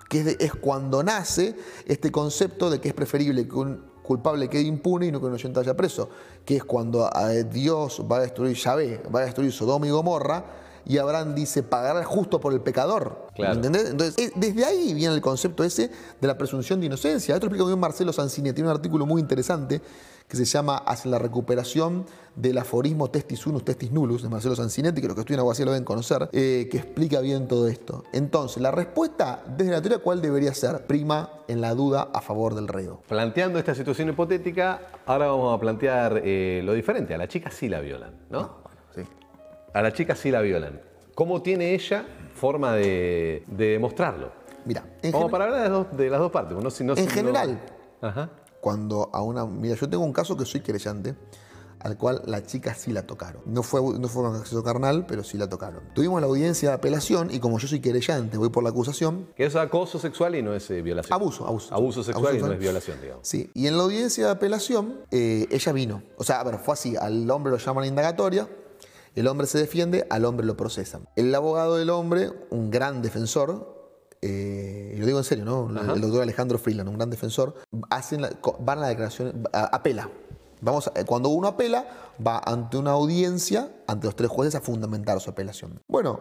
que es, cuando nace este concepto de que es preferible que un culpable quede impune y no que un inocente vaya preso, que es cuando eh, Dios va a destruir Yahvé, va a destruir Sodoma y Gomorra, y Abraham dice pagar al justo por el pecador. Claro. ¿Entendés? Entonces, eh, desde ahí viene el concepto ese de la presunción de inocencia. Esto explica bien Marcelo Sanzini, tiene un artículo muy interesante que se llama Hacia la recuperación del aforismo testis unus, testis nullus, de Marcelo Sancinetti, que los que estudian abogacía lo deben conocer, eh, que explica bien todo esto. Entonces, la respuesta desde la teoría, ¿cuál debería ser? Prima en la duda a favor del reo. Planteando esta situación hipotética, ahora vamos a plantear eh, lo diferente. A la chica sí la violan, ¿no? A la chica sí la violan. ¿Cómo tiene ella forma de, de demostrarlo? Mira, en, Como para hablar de las dos, de las dos partes. No, si no- En si no- general. Ajá. cuando a una. Mira, yo tengo un caso que soy querellante. al cual la chica sí la tocaron. No fue, no fue un acceso carnal, pero sí la tocaron. Tuvimos la audiencia de apelación y como yo soy querellante, voy por la acusación. Que es acoso sexual y no es eh, violación. Abuso, abuso. Abuso sexual y no es violación, digamos. Sí, y en la audiencia de apelación, eh, ella vino. O sea, a ver, fue así, al hombre lo llaman a indagatoria, el hombre se defiende, al hombre lo procesan. El abogado del hombre, un gran defensor, eh, y lo digo en serio, ¿no? El doctor Alejandro Freeland, un gran defensor, hacen la- van a la declaración, apela. Vamos a- cuando uno apela, va ante una audiencia, ante los tres jueces, a fundamentar su apelación. Bueno,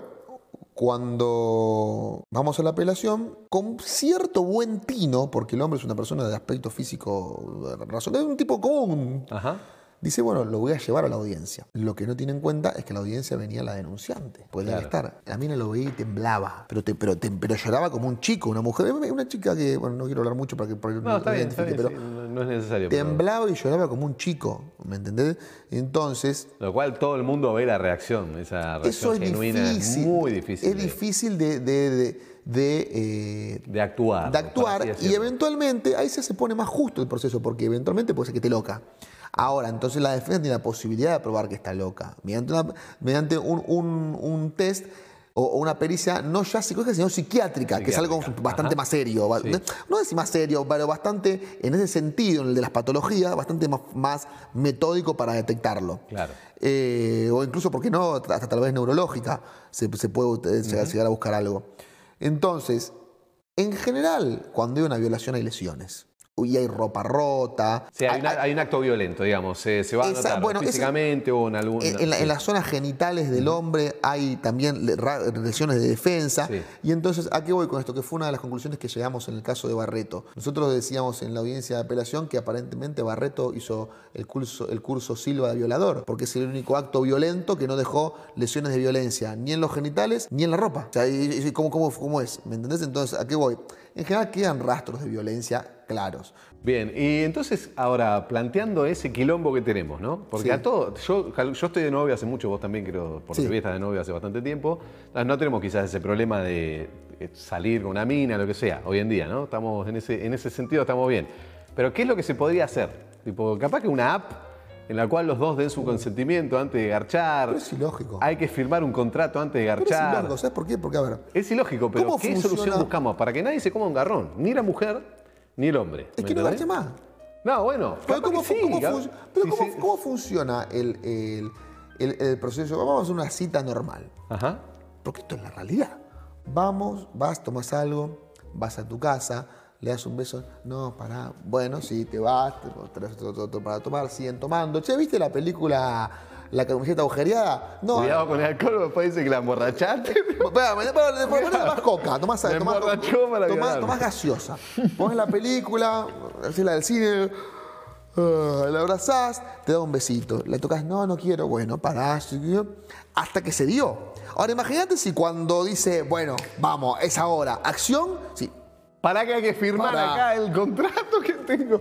cuando vamos a la apelación, con cierto buen tino, porque el hombre es una persona de aspecto físico razonable, es un tipo común, Ajá. Dice, bueno, lo voy a llevar a la audiencia. Lo que no tiene en cuenta es que la audiencia venía la denunciante. Podría Claro. estar. La mina lo veía y temblaba. Pero, te- pero, te- pero lloraba como un chico, una mujer. Una chica que, bueno, no quiero hablar mucho para que para que No, está bien, está bien. pero sí, no, no es necesario. pero- temblaba y lloraba como un chico. ¿Me entendés? Entonces, Lo cual todo el mundo ve la reacción, esa reacción eso es genuina. difícil. Es muy difícil. Es de- difícil de, de, de- de, eh, de actuar. de actuar y eventualmente ahí se, se pone más justo el proceso porque eventualmente puede ser que te loca. Ahora, entonces la defensa tiene la posibilidad de probar que está loca mediante, una- mediante un, un- un test o, una pericia no ya psicológica sino psiquiátrica, que es algo bastante ajá. más serio. Sí. No decir más serio, pero bastante en ese sentido, en el de las patologías, bastante más, más metódico para detectarlo. Claro. Eh, o incluso, ¿por qué no? Hasta tal vez neurológica se, se puede eh, llegar a buscar algo. Entonces, en general, cuando hay una violación hay lesiones. Y hay ropa rota. Hay, hay- una- hay un acto violento, digamos. Se, se va a notar bueno, físicamente o en algún. en, en la- en las zonas genitales del hombre hay también lesiones de defensa. Sí. Y entonces, ¿a qué voy con esto? Que fue una de las conclusiones que llegamos en el caso de Barreto. Nosotros decíamos en la audiencia de apelación que aparentemente Barreto hizo el curso, el curso Silva de violador, porque es el único acto violento que no dejó lesiones de violencia, ni en los genitales ni en la ropa. O sea, y- y- ¿cómo, cómo, cómo es? ¿Me entendés? Entonces, ¿a qué voy? En general quedan rastros de violencia claros. Bien, y entonces ahora planteando ese quilombo que tenemos, ¿no? Porque Sí. a todo, yo, yo estoy de novio hace mucho, vos también creo, por Sí. estás de novio hace bastante tiempo. No, tenemos quizás ese problema de eh, salir con una mina, lo que sea, hoy en día, ¿no? Estamos en ese, en ese sentido estamos bien. Pero ¿qué es lo que se podría hacer? Tipo, capaz que una app en la cual los dos den su consentimiento antes de garchar. Pero es ilógico. Hay que firmar un contrato antes de Pero es garchar. ilógico, ¿sabes por qué? Porque, a ver, Es ilógico, pero ¿Cómo ¿qué funciona? solución buscamos? Para que nadie se coma un garrón. Ni la mujer, ni el hombre. es ¿me que no garche más. No, bueno. Pero ¿cómo, sí, cómo cap- fun- pero sí, cómo- sí. cómo funciona el, el- el- el proceso? Vamos a hacer una cita normal. Ajá. Porque esto es la realidad. Vamos, vas, tomas algo, vas a tu casa, le das un beso. No, pará. Bueno, sí, te vas, te otro- otro para tomar, siguen tomando. Che, ¿viste la película La camiseta agujereada? No. Cuidado con el alcohol, después dice que la emborrachaste. Espera, me- espera, después ponés más coca, tomás, tomás, tomás- tomás gaseosa. Pones la película, haces la del cine, ah, la abrazás, te da un besito. Le tocas, no, no quiero, bueno, parás, hasta que se dio. Ahora imagínate si cuando dice, bueno, vamos, es ahora, acción, sí. ¿Para que hay que firmar Para. acá el contrato que tengo?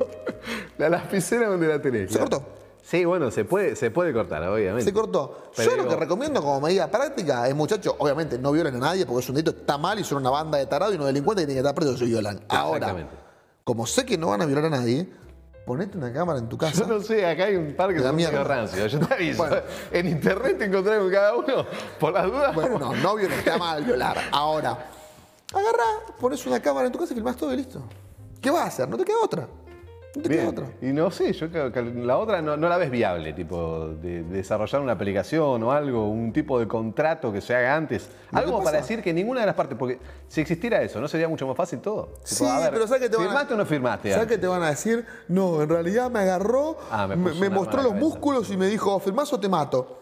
La lapicera donde la tenés. Se cortó. Sí, bueno, se puede, se puede cortar, obviamente. Se cortó. Pero Yo lo que recomiendo como medida práctica es, muchachos, obviamente no violen a nadie porque es un delito, está mal y son una banda de tarados y unos delincuentes que tienen que estar presos si violan. Ahora, como sé que no van a violar a nadie, ponete una cámara en tu casa. Yo no sé, acá hay un par que mierda. rancios. Yo te aviso. Bueno. En internet te encontré con cada uno. Por las dudas. Bueno, no, no violen, está mal violar. Ahora, agarrá, pones una cámara en tu casa y filmás todo y listo. ¿Qué vas a hacer? No te queda otra. Te otra. Y no sé, yo creo que la otra no, no la ves viable, tipo, de, de desarrollar una aplicación o algo, un tipo de contrato que se haga antes. Algo que para decir que ninguna de las partes, porque si existiera eso, ¿no sería mucho más fácil todo? Sí, ver, pero ¿sabes qué te van a ¿Firmaste o no firmaste? ¿Sabes qué te van a decir? No, en realidad me agarró, Ah, me mostró los cabeza. músculos y me dijo, ¿firmás o te mato?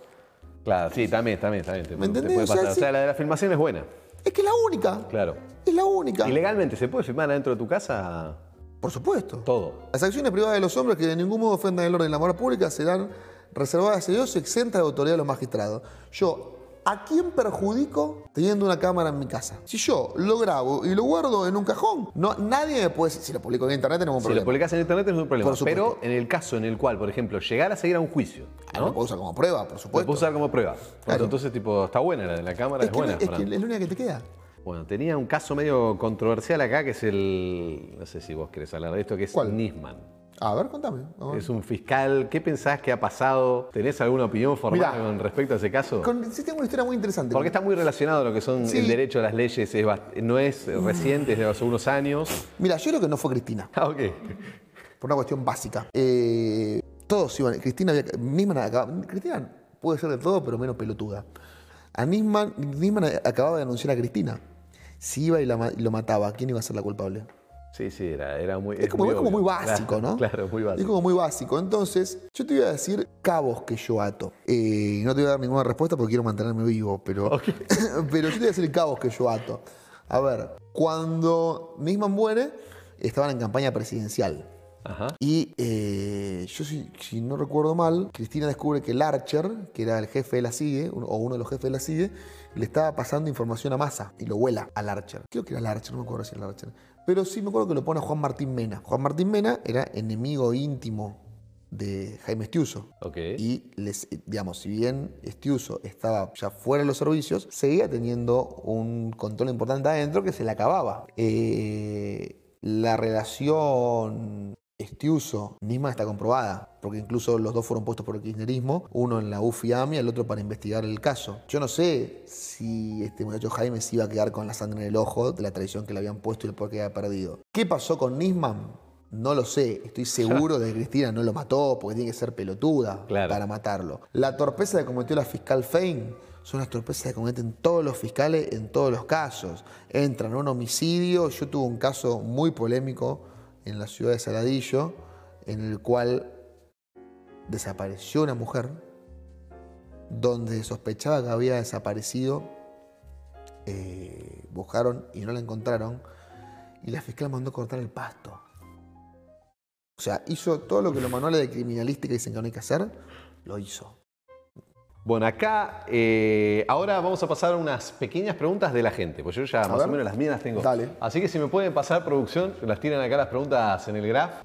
Claro, sí, también, también, también. te- ¿Me te entendés? puede O sea, pasar. O sea, la de la filmación es buena, Es que es la única. claro. Es la única. ¿Y legalmente se puede filmar adentro de tu casa Por supuesto. todo? Las acciones privadas de los hombres que de ningún modo ofendan el orden y la moral pública serán reservadas a Dios y exentas de autoridad de los magistrados. Yo, ¿a quién perjudico teniendo una cámara en mi casa? Si yo lo grabo y lo guardo en un cajón, no, nadie me puede decir, si lo publico en internet tenemos un Si lo problema. publicas en internet no es un problema. Por. Pero en el caso en el cual, por ejemplo, llegar a seguir a un juicio, Ah, ¿no? Lo puedo usar como prueba, por Lo supuesto. puedo usar como prueba. Claro. Entonces, tipo, está buena la la cámara, es, es que, buena. es, que Fran. es la única que te queda. Bueno, tenía un caso medio controversial acá que es el. No sé si vos querés hablar de esto, que es ¿Cuál? Nisman. A ver, contame. a ver. Es un fiscal. ¿Qué pensás que ha pasado? ¿Tenés alguna opinión formada Mirá. con respecto a ese caso? Con- sí, tengo una historia muy interesante. Porque está muy relacionado a lo que son Sí. el derecho a las leyes. es no es reciente, es de hace unos años. Mira, yo creo que no fue Cristina, Ah, ok. por una cuestión básica. Eh, todos iban. Cristina había. Nisman acaba- Cristina puede ser de todo, pero menos pelotuda. A Nisman, Nisman acababa de anunciar a Cristina. Si iba y, la lo mataba, ¿quién iba a ser la culpable? Sí, sí, era, era muy. Es, como, es muy básico, Claro, ¿no? Claro, muy Es básico. como muy básico. Entonces, yo te voy a decir cabos que yo ato. Eh, no te voy a dar ninguna respuesta porque quiero mantenerme vivo, pero, pero yo te voy a decir cabos que yo ato. A ver, cuando Nisman muere, estaban en campaña presidencial. Ajá. Y eh, yo, si, si no recuerdo mal, Cristina descubre que el Archer, que era el jefe de la uno- o uno de los jefes de la CIE, le estaba pasando información a Massa y lo vuela al Archer. Creo que era el Archer, no me acuerdo si era el Archer. Pero sí me acuerdo que lo pone a Juan Martín Mena. Juan Martín Mena era enemigo íntimo de Jaime Estiuso. Ok. Y, les, digamos, si bien Estiuso estaba ya fuera de los servicios, seguía teniendo un control importante adentro que se le acababa. Eh, la relación Estiuso, Nisman está comprobada, porque incluso los dos fueron puestos por el kirchnerismo, uno en la UFIAMI y el otro para investigar el caso. Yo no sé si este muchacho Jaime se iba a quedar con la sangre en el ojo de la traición que le habían puesto y el por qué había perdido. ¿Qué pasó con Nisman? No lo sé, estoy seguro de que Cristina no lo mató porque tiene que ser pelotuda Claro. para matarlo. La torpeza que cometió la fiscal Fein son las torpezas que cometen todos los fiscales en todos los casos. Entran a un homicidio, yo tuve un caso muy polémico en la ciudad de Saladillo, en el cual desapareció una mujer donde sospechaba que había desaparecido, eh, buscaron y no la encontraron, y la fiscal mandó cortar el pasto. O sea, hizo todo lo que los manuales de criminalística dicen que no hay que hacer, lo hizo. Bueno, acá eh, ahora vamos a pasar unas pequeñas preguntas de la gente, pues yo ya más ver. o menos las mías las tengo. Dale. Así que si me pueden pasar producción, las tiran acá las preguntas en el graph.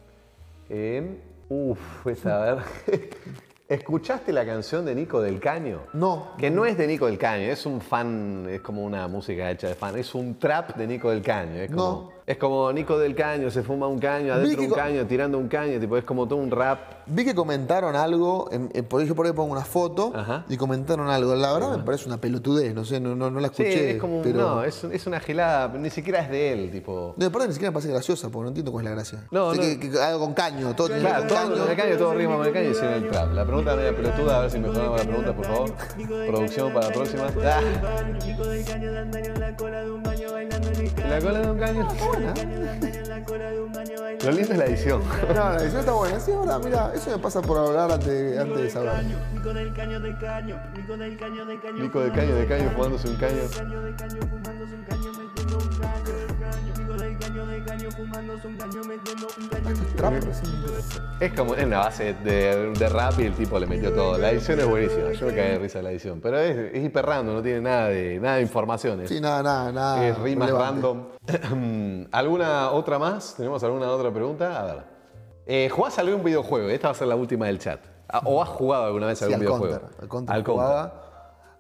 Eh, uf, esta, a ver. ¿Escuchaste la canción de Nico del Caño? No. Que no es de Nico del Caño, es un fan, es como una música hecha de fan, es un trap de Nico del Caño. Es como, No. Es como Nico del Caño, se fuma un caño, adentro un caño, tirando un caño, tipo, es como todo un rap. Vi que comentaron algo, en- en- por eso por ahí pongo una foto Ajá. y comentaron algo. La verdad me parece una pelotudez, no sé, no, no, no la Sí, escuché. es como, un- pero... no, es, es una gelada, ni siquiera es de él, tipo. No, aparte ni siquiera me parece graciosa, porque no entiendo cuál es la gracia. No, Sé no. Que, que algo con caño, todo Claro, todo caño. con el caño, todo rima con el caño y sin el trap. La pregunta media pelotuda, a ver si mejoramos la pregunta, por favor. Producción para la próxima. Ah, Nico del caño de antaño en la cola de un baño bailando en el la cola de un caño. Lo lindo es la edición. No, la edición está buena. Sí, ahora, mira, eso me pasa por hablar antes, antes de saber. Nico del caño de caño, Nico del caño de caño. Nico de caño, de caño, fumándose un caño. Fumándose un caño, metiendo un caño. Trap, sí. Es como en la base de, de rap y el tipo le metió todo. La edición es buenísima. Yo me cagué de risa de la edición. Pero es, es hiper random, no tiene nada de, nada de informaciones. Sí, nada, nada, nada. es rimas relevante. random. ¿Alguna otra más? ¿Tenemos alguna otra pregunta? A ver. Eh, ¿Jugás algún videojuego? Esta va a ser la última del chat. Ah, ¿O has jugado alguna vez Sí, algún al videojuego? counter. Al counter Al Counter. jugaba.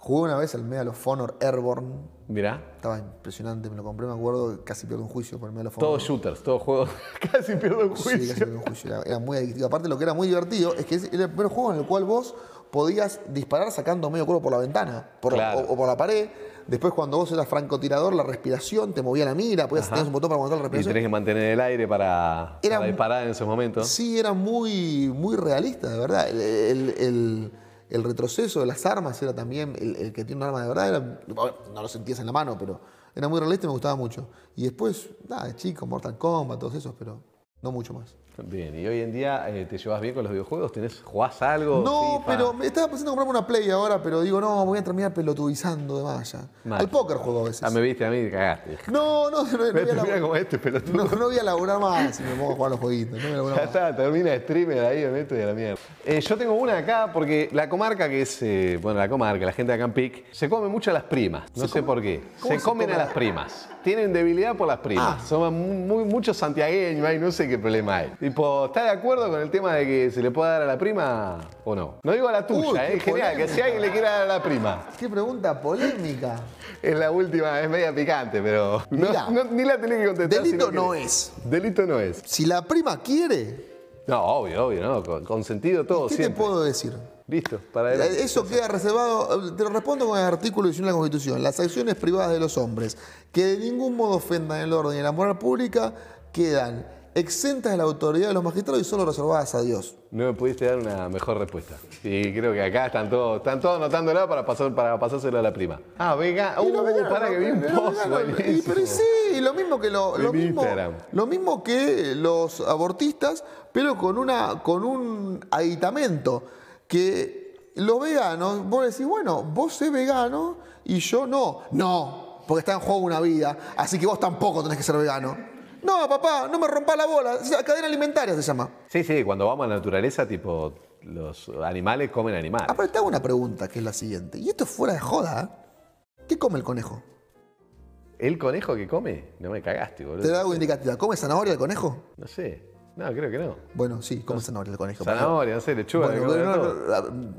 Jugué una vez al Medal of Honor Airborne. Mirá. Estaba impresionante, me lo compré, me acuerdo, casi pierdo un juicio por el Medal of Honor. Todos shooters, todos juegos. Casi pierdo un Sí, casi juicio. pierdo un juicio. Era, era muy adictivo. Aparte, lo que era muy divertido es que era el primer juego en el cual vos podías disparar sacando medio cuerpo por la ventana por- Claro. o, o por la pared. Después, cuando vos eras francotirador, la respiración te movía la mira, podías tener un botón para aguantar la Y respiración. tenés que mantener el aire para, Era para mu- disparar en esos momentos. Sí, era muy, muy realista, de verdad. El, el- el- el retroceso de las armas era también, el, que tiene un arma de verdad, era, no lo sentías en la mano, pero era muy realista y me gustaba mucho. Y después, nada, chico, Mortal Kombat, todos esos, pero no mucho más. Bien, y hoy en día eh, te llevas bien con los videojuegos, ¿Tenés, ¿jugás algo? No, FIFA? pero me estaba pensando en comprarme una Play ahora, pero digo, no, voy a terminar pelotudizando de más ya. Mal. Al póker juego a veces. Ah, me viste a mí y cagaste. No, no, no, no, voy a laburar, como este pelotudo. no, no voy a laburar más si me pongo a jugar los jueguitos. No voy a laburar Ya más. está, termina streamer ahí, me meto y a la mierda. Eh, yo tengo una acá porque la comarca que es, eh, bueno, la comarca, la gente de acá en Pic, se come mucho a las primas. No sé por qué. Se, ¿Cómo se comen come? a las primas. Tienen debilidad por las primas. Ah. Son mu- muy, muchos santiagueños ahí, no sé qué problema hay. Tipo, ¿estás de acuerdo con el tema de que se le pueda dar a la prima o no? No digo a la tuya, Uy, eh, qué en general, que si alguien le quiere dar a la prima. Qué pregunta polémica. Es la última, es media picante, pero no- Mirá. no- ni la tenés que contestar. si Delito no es. Delito no es. Si la prima quiere, No, obvio, obvio, ¿no? Con, con sentido todo, ¿Qué siempre. te puedo decir? Listo, para adelante. Eh, Eso queda reservado, eh, te lo respondo con el artículo 19 de la Constitución. Las acciones privadas de los hombres que de ningún modo ofendan el orden y la moral pública quedan exentas de la autoridad de los magistrados y solo reservadas a Dios. No me pudiste dar una mejor respuesta. Y creo que acá están todos, están todos anotándola para, pasar, para pasárselo a la prima. Ah, venga. Uh, los veganos, para que vi un post. y- pero sí, lo mismo que lo, mismo, Instagram. lo mismo que los abortistas, pero con una con un aditamento que los veganos, vos decís, bueno, vos sos vegano y yo no. No, porque está en juego una vida, así que vos tampoco tenés que ser vegano. No, papá, no me rompa la bola. Cadena alimentaria se llama. Sí, sí, cuando vamos a la naturaleza, tipo, los animales comen animales. Aparte, te hago una pregunta que es la siguiente. Y esto es fuera de joda. ¿eh? ¿Qué come el conejo? ¿El conejo que come? No me cagaste, boludo. Te da algo indicativa. ¿Come zanahoria el conejo? No sé. No, creo que no. Bueno, sí, come zanahoria el conejo. Zanahoria, no sé, lechuga, Bueno, come pero no, no,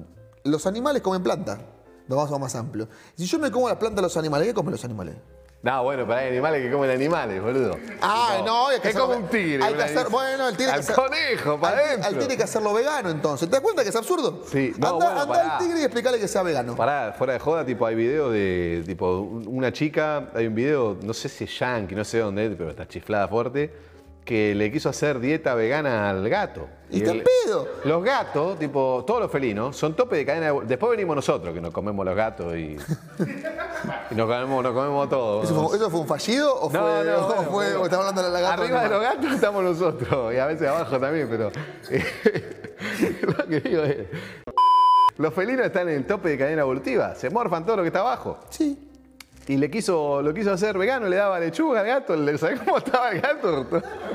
los animales comen planta. Lo vamos a más amplio. Si yo me como la planta de los animales, ¿qué comen los animales? No, bueno, pero hay animales que comen animales, boludo. Ah, no, hay que es como un tigre. hay que hacer- bueno, tiene que Al hacer- conejo, para Al- adentro. Al que hacerlo vegano, entonces. ¿Te das cuenta que es absurdo? Sí, no, anda bueno, anda pará. al tigre y explicarle que sea vegano. Pará, fuera de joda, tipo, hay videos de, tipo, un- una chica, hay un video, no sé si es yankee, no sé dónde, pero está chiflada fuerte, que le quiso hacer dieta vegana al gato. Y en el- pedo. Los gatos, tipo, todos los felinos, son tope de cadena de... Después venimos nosotros, que nos comemos los gatos y... y nos comemos, nos comemos todo. ¿Eso fue, eso fue un fallido o fue, No, o bueno, fue- bueno. o estamos hablando de la gata? Arriba de los gatos estamos nosotros y a veces abajo también, pero lo que digo es, los felinos están en el tope de cadena evolutiva, se morfan todo lo que está abajo. Sí. Y le quiso, lo quiso hacer vegano, le daba lechuga al gato, le- ¿sabés cómo estaba el gato?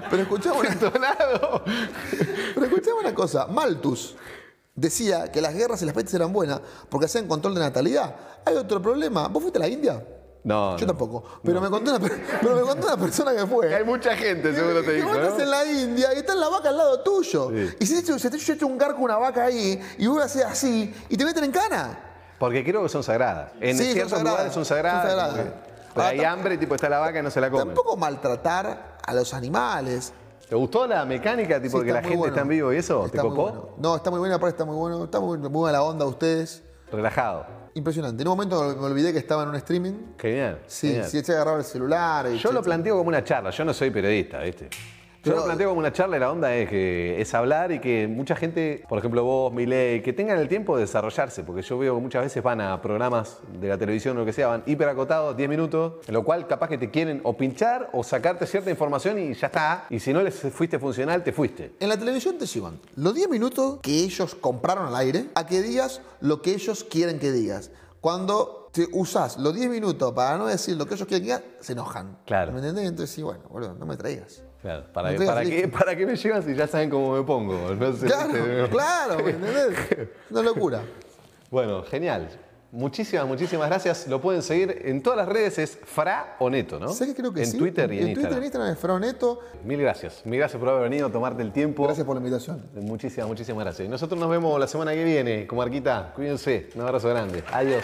Pero escuchamos una, pero escuchamos una cosa. Malthus decía que las guerras y las pestes eran buenas porque hacían control de natalidad. Hay otro problema. ¿Vos fuiste a la India? No, Yo no. tampoco. Pero, me contó una, per- pero me contó una persona que fue. Hay mucha gente, seguro te dijo, vos estás ¿no? en la India y está la vaca al lado tuyo. Sí. Y si te, se te echa un garco una vaca ahí y vos haces así y te meten en cana. Porque creo que son sagradas. En Sí, son ciertos sagradas, lugares son sagradas. son pero hay hambre, tipo, está la vaca y no se la comen. Tampoco maltratar a los animales. ¿Te gustó la mecánica, tipo, Sí, que la gente bueno. está en vivo y eso? Está ¿Te copó? bueno. No, está muy buena, aparte está muy bueno. Está muy, muy buena la onda de ustedes. Relajado. Impresionante. En un momento me olvidé que estaba en un streaming. Genial. Sí, genial. sí, eché a agarrar el celular. y Yo che, lo planteo como una charla, yo no soy periodista, ¿viste? Yo lo planteo como una charla y la onda es que es hablar y que mucha gente, por ejemplo vos, Milei, que tengan el tiempo de desarrollarse, porque yo veo que muchas veces van a programas de la televisión o lo que sea, van hiperacotados, 10 minutos, en lo cual capaz que te quieren o pinchar o sacarte cierta información y ya está. Y si no les fuiste funcional, te fuiste. En la televisión te llevan los 10 minutos que ellos compraron al aire a que digas lo que ellos quieren que digas. Cuando te usás los 10 minutos para no decir lo que ellos quieren que digas, se enojan. Claro. ¿Me entendés? Entonces, sí, bueno, boludo, no me traigas. Claro, ¿para, No para qué, ¿para qué me llevan si ya saben cómo me pongo? No sé, Claro, ¿viste? claro, ¿me entendés? Una locura. Bueno, genial. Muchísimas, muchísimas gracias. Lo pueden seguir en todas las redes, es Fra o Neto, ¿no? ¿Sabes que creo que en sí? Twitter y en, en Twitter y en Instagram. Instagram es Froneto. Mil gracias. Mil gracias por haber venido a tomarte el tiempo. Gracias por la invitación. Muchísimas, muchísimas gracias. Y nosotros nos vemos la semana que viene, como Arquita. Cuídense. Un abrazo grande. Adiós.